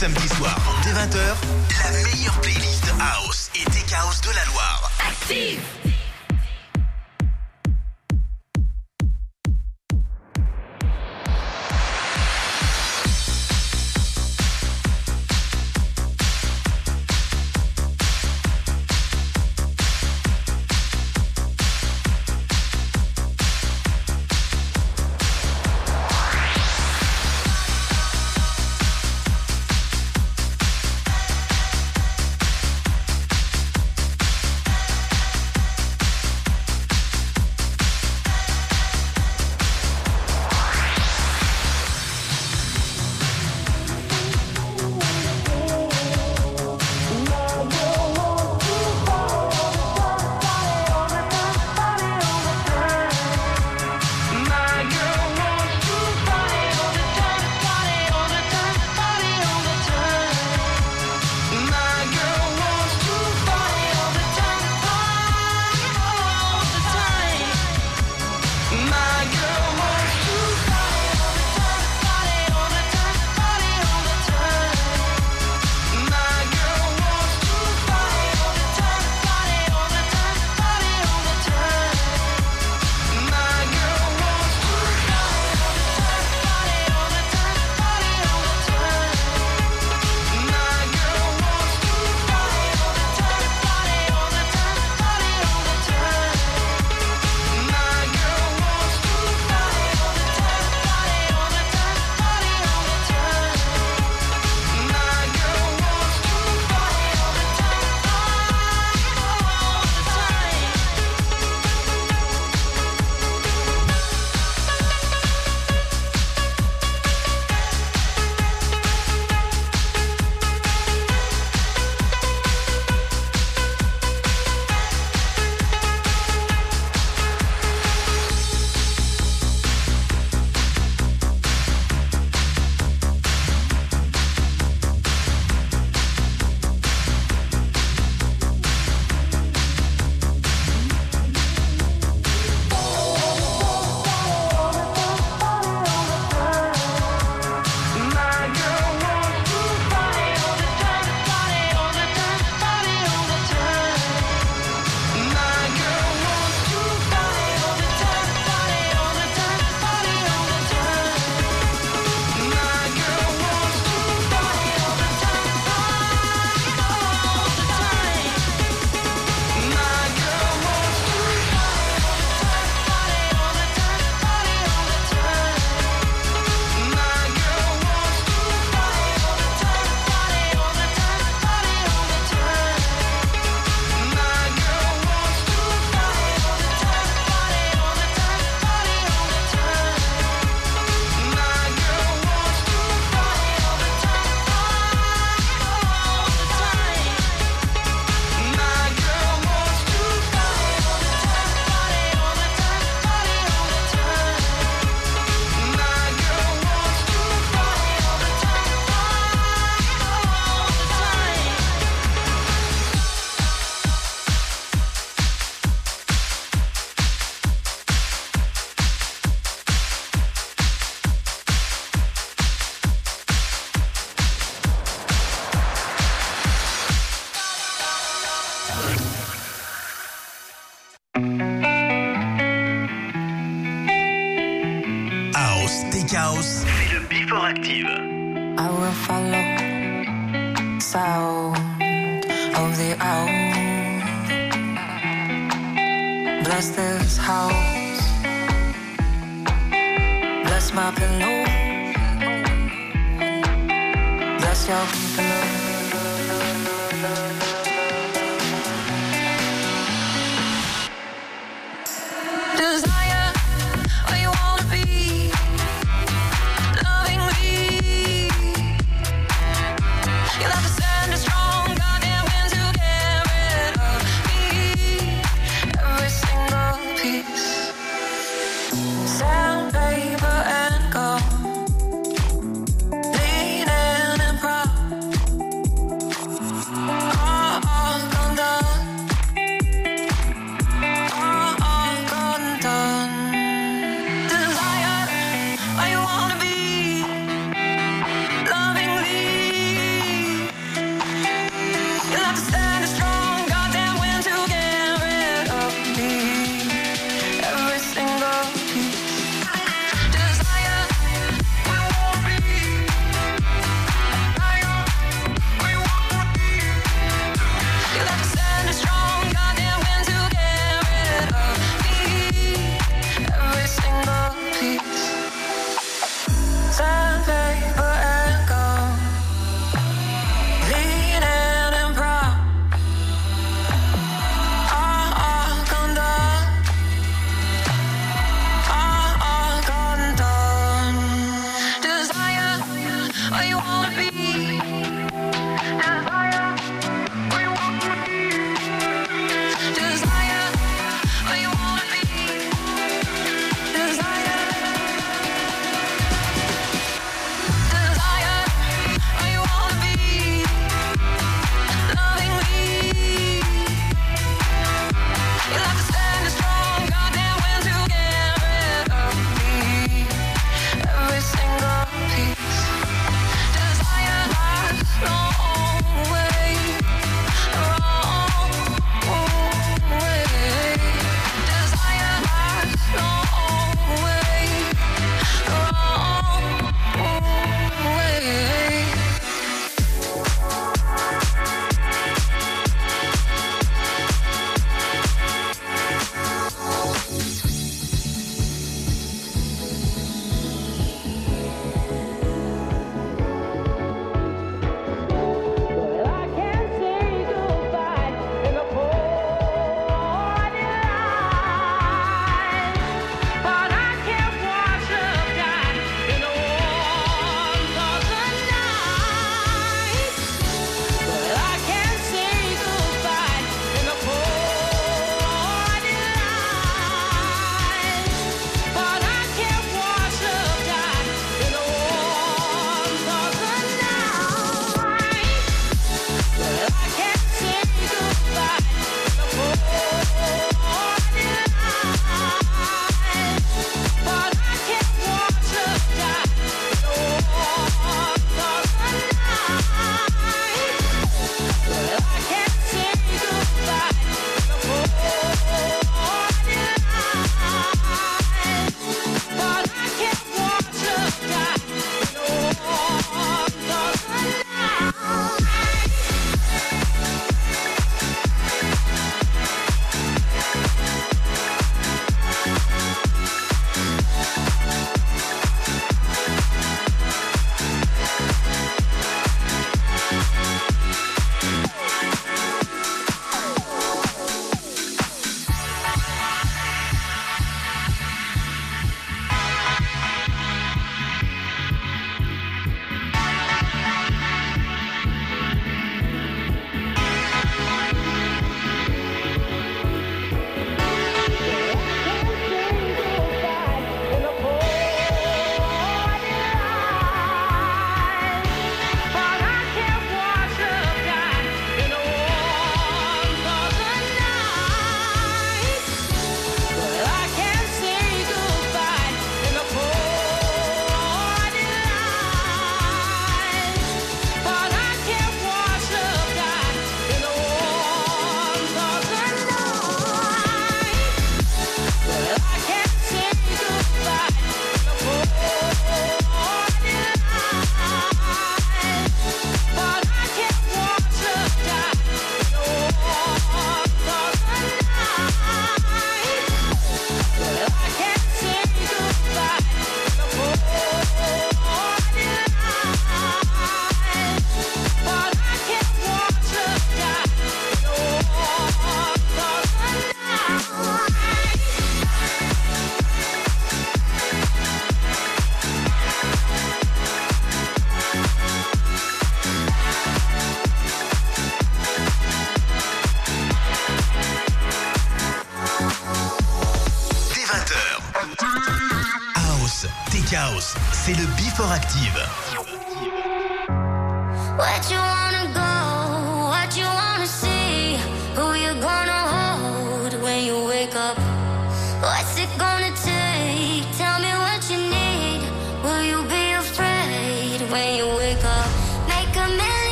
Samedis soirs, dès 20h, la meilleure playlist House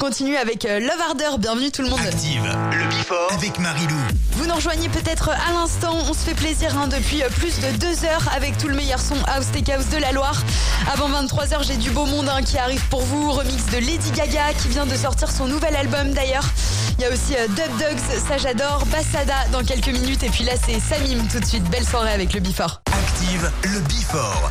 continue avec euh, Love Harder. Bienvenue tout le monde. Active le Before avec Marilou. Vous nous rejoignez peut-être à l'instant. On se fait plaisir hein, depuis euh, plus de deux heures avec tout le meilleur son House Take House de la Loire. Avant 23h, j'ai du beau monde hein, qui arrive pour vous. Remix de Lady Gaga qui vient de sortir son nouvel album d'ailleurs. Il y a aussi euh, Dub Dogs, ça j'adore, Bassada dans quelques minutes. Et puis là, c'est Samim tout de suite. Belle soirée avec le Before. Active le Before.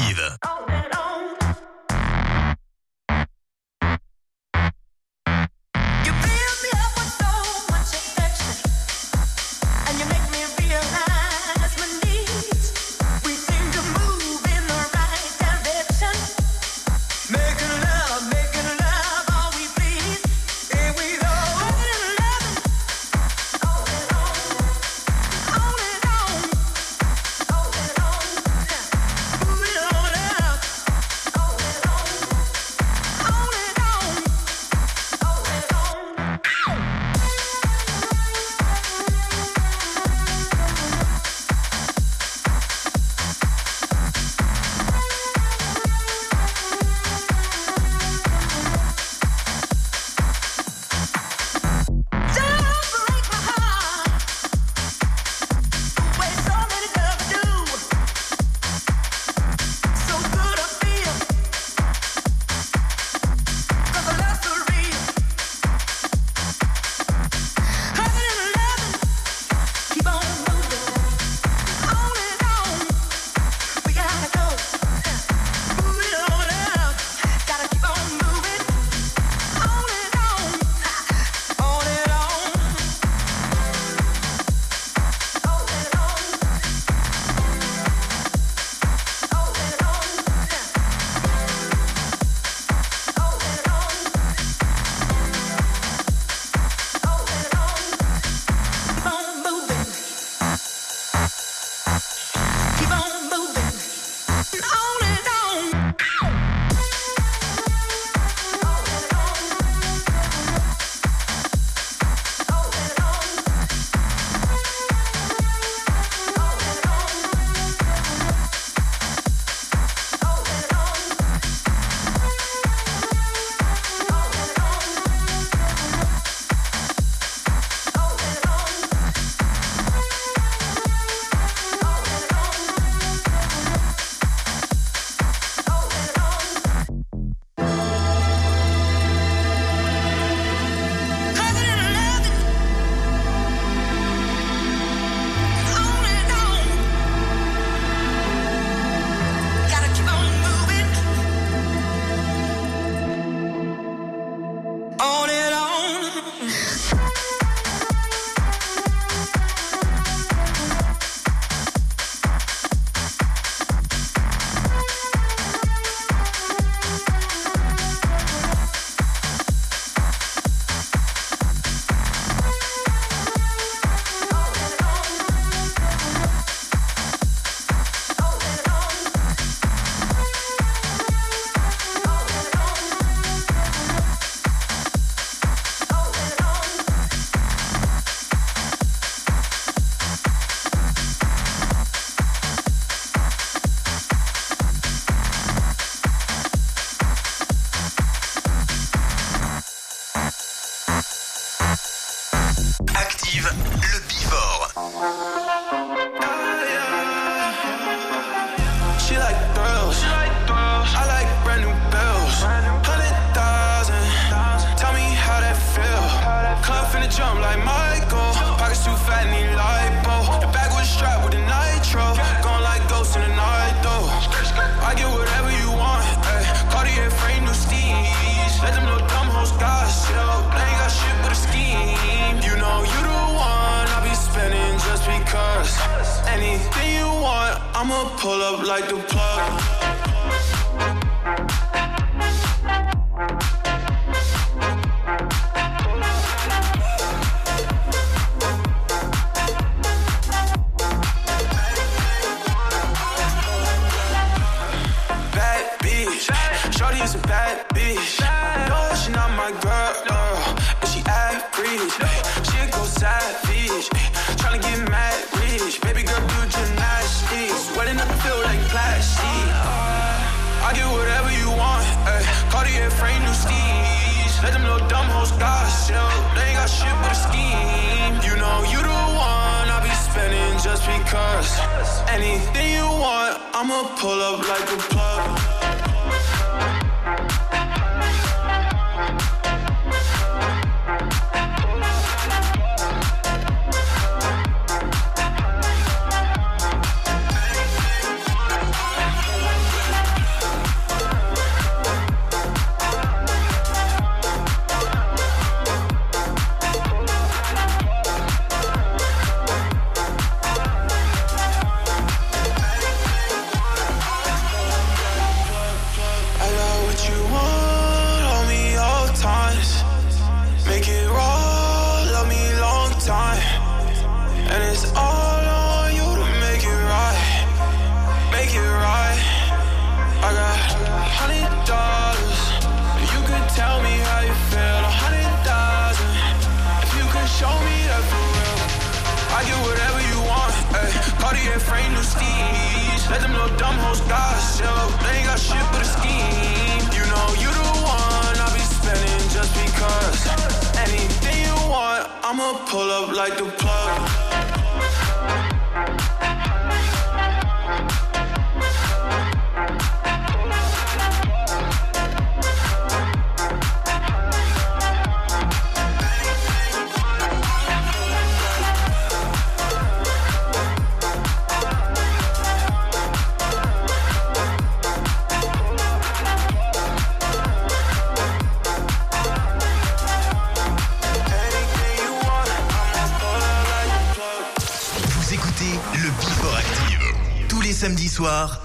soir,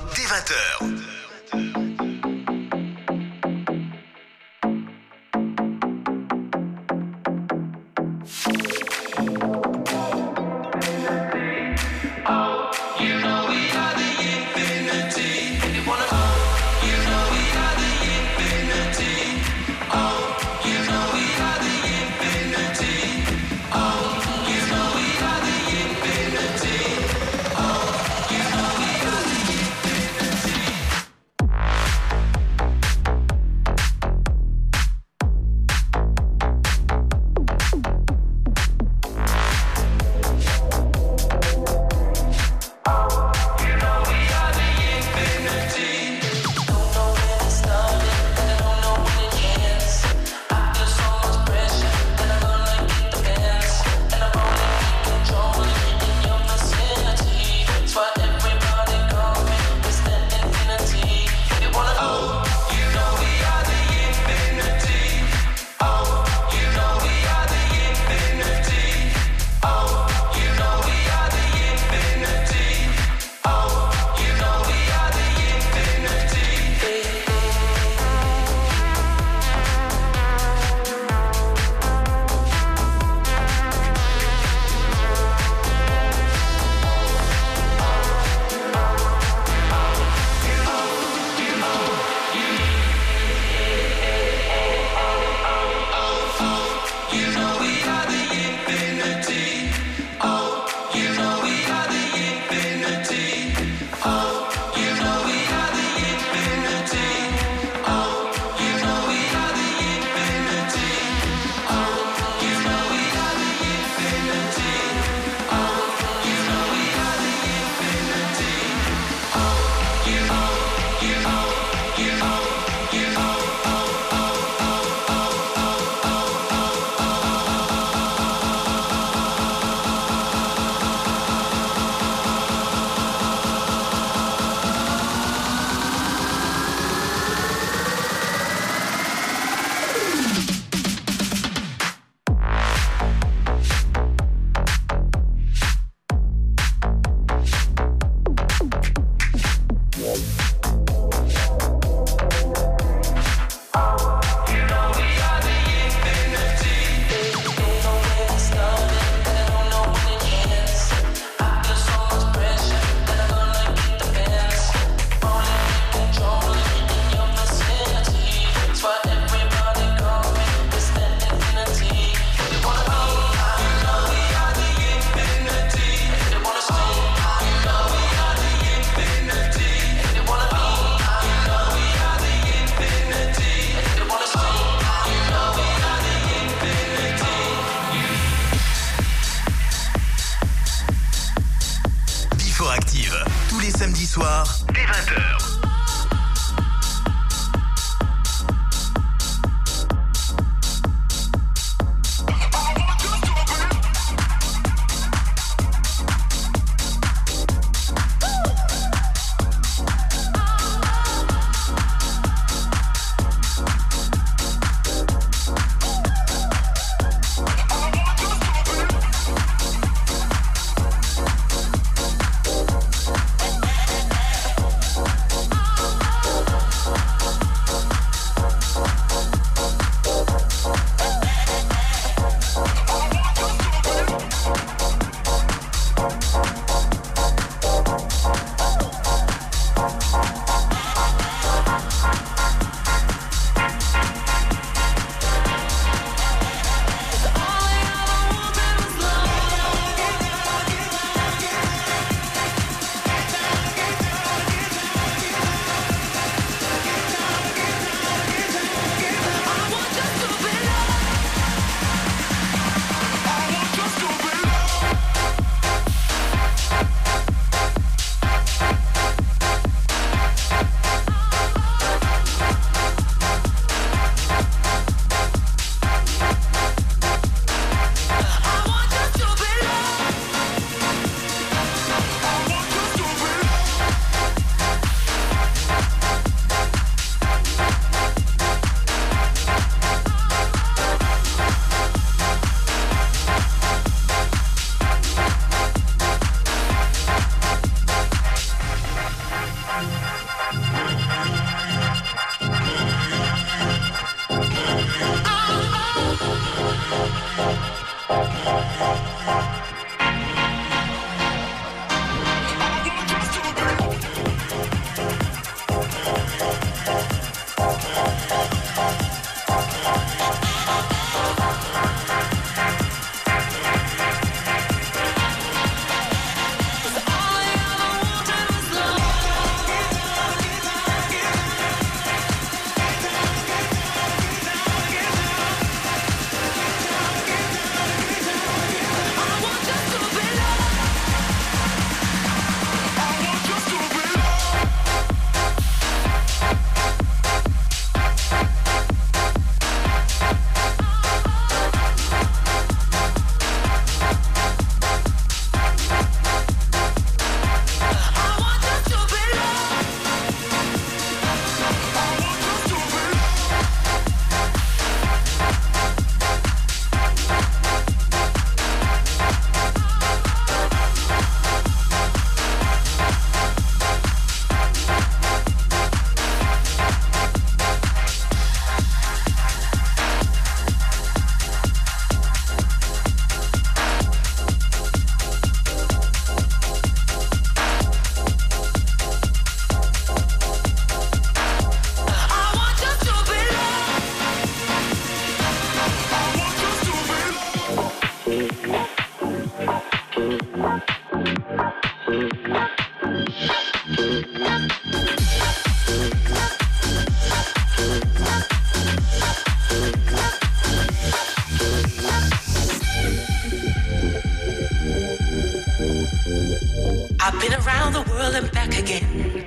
I've been around the world and back again.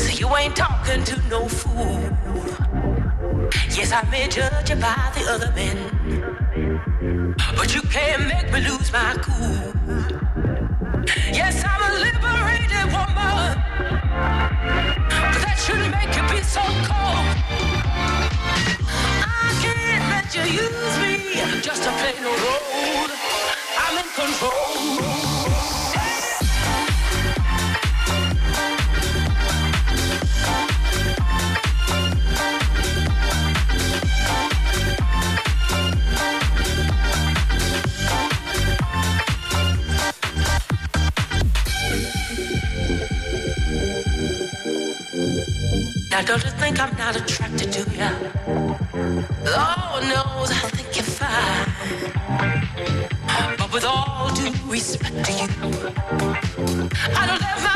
So you ain't talking to no fool. Yes, I may judge you by the other men. But you can't make me lose my cool. Yes, I'm a liberated woman. But that shouldn't make you be so cold. I can't let you use me just to play no role. I'm in control. Now don't you think I'm not attracted to you? Lord knows I think you're fine. But with all due respect to you, I don't let my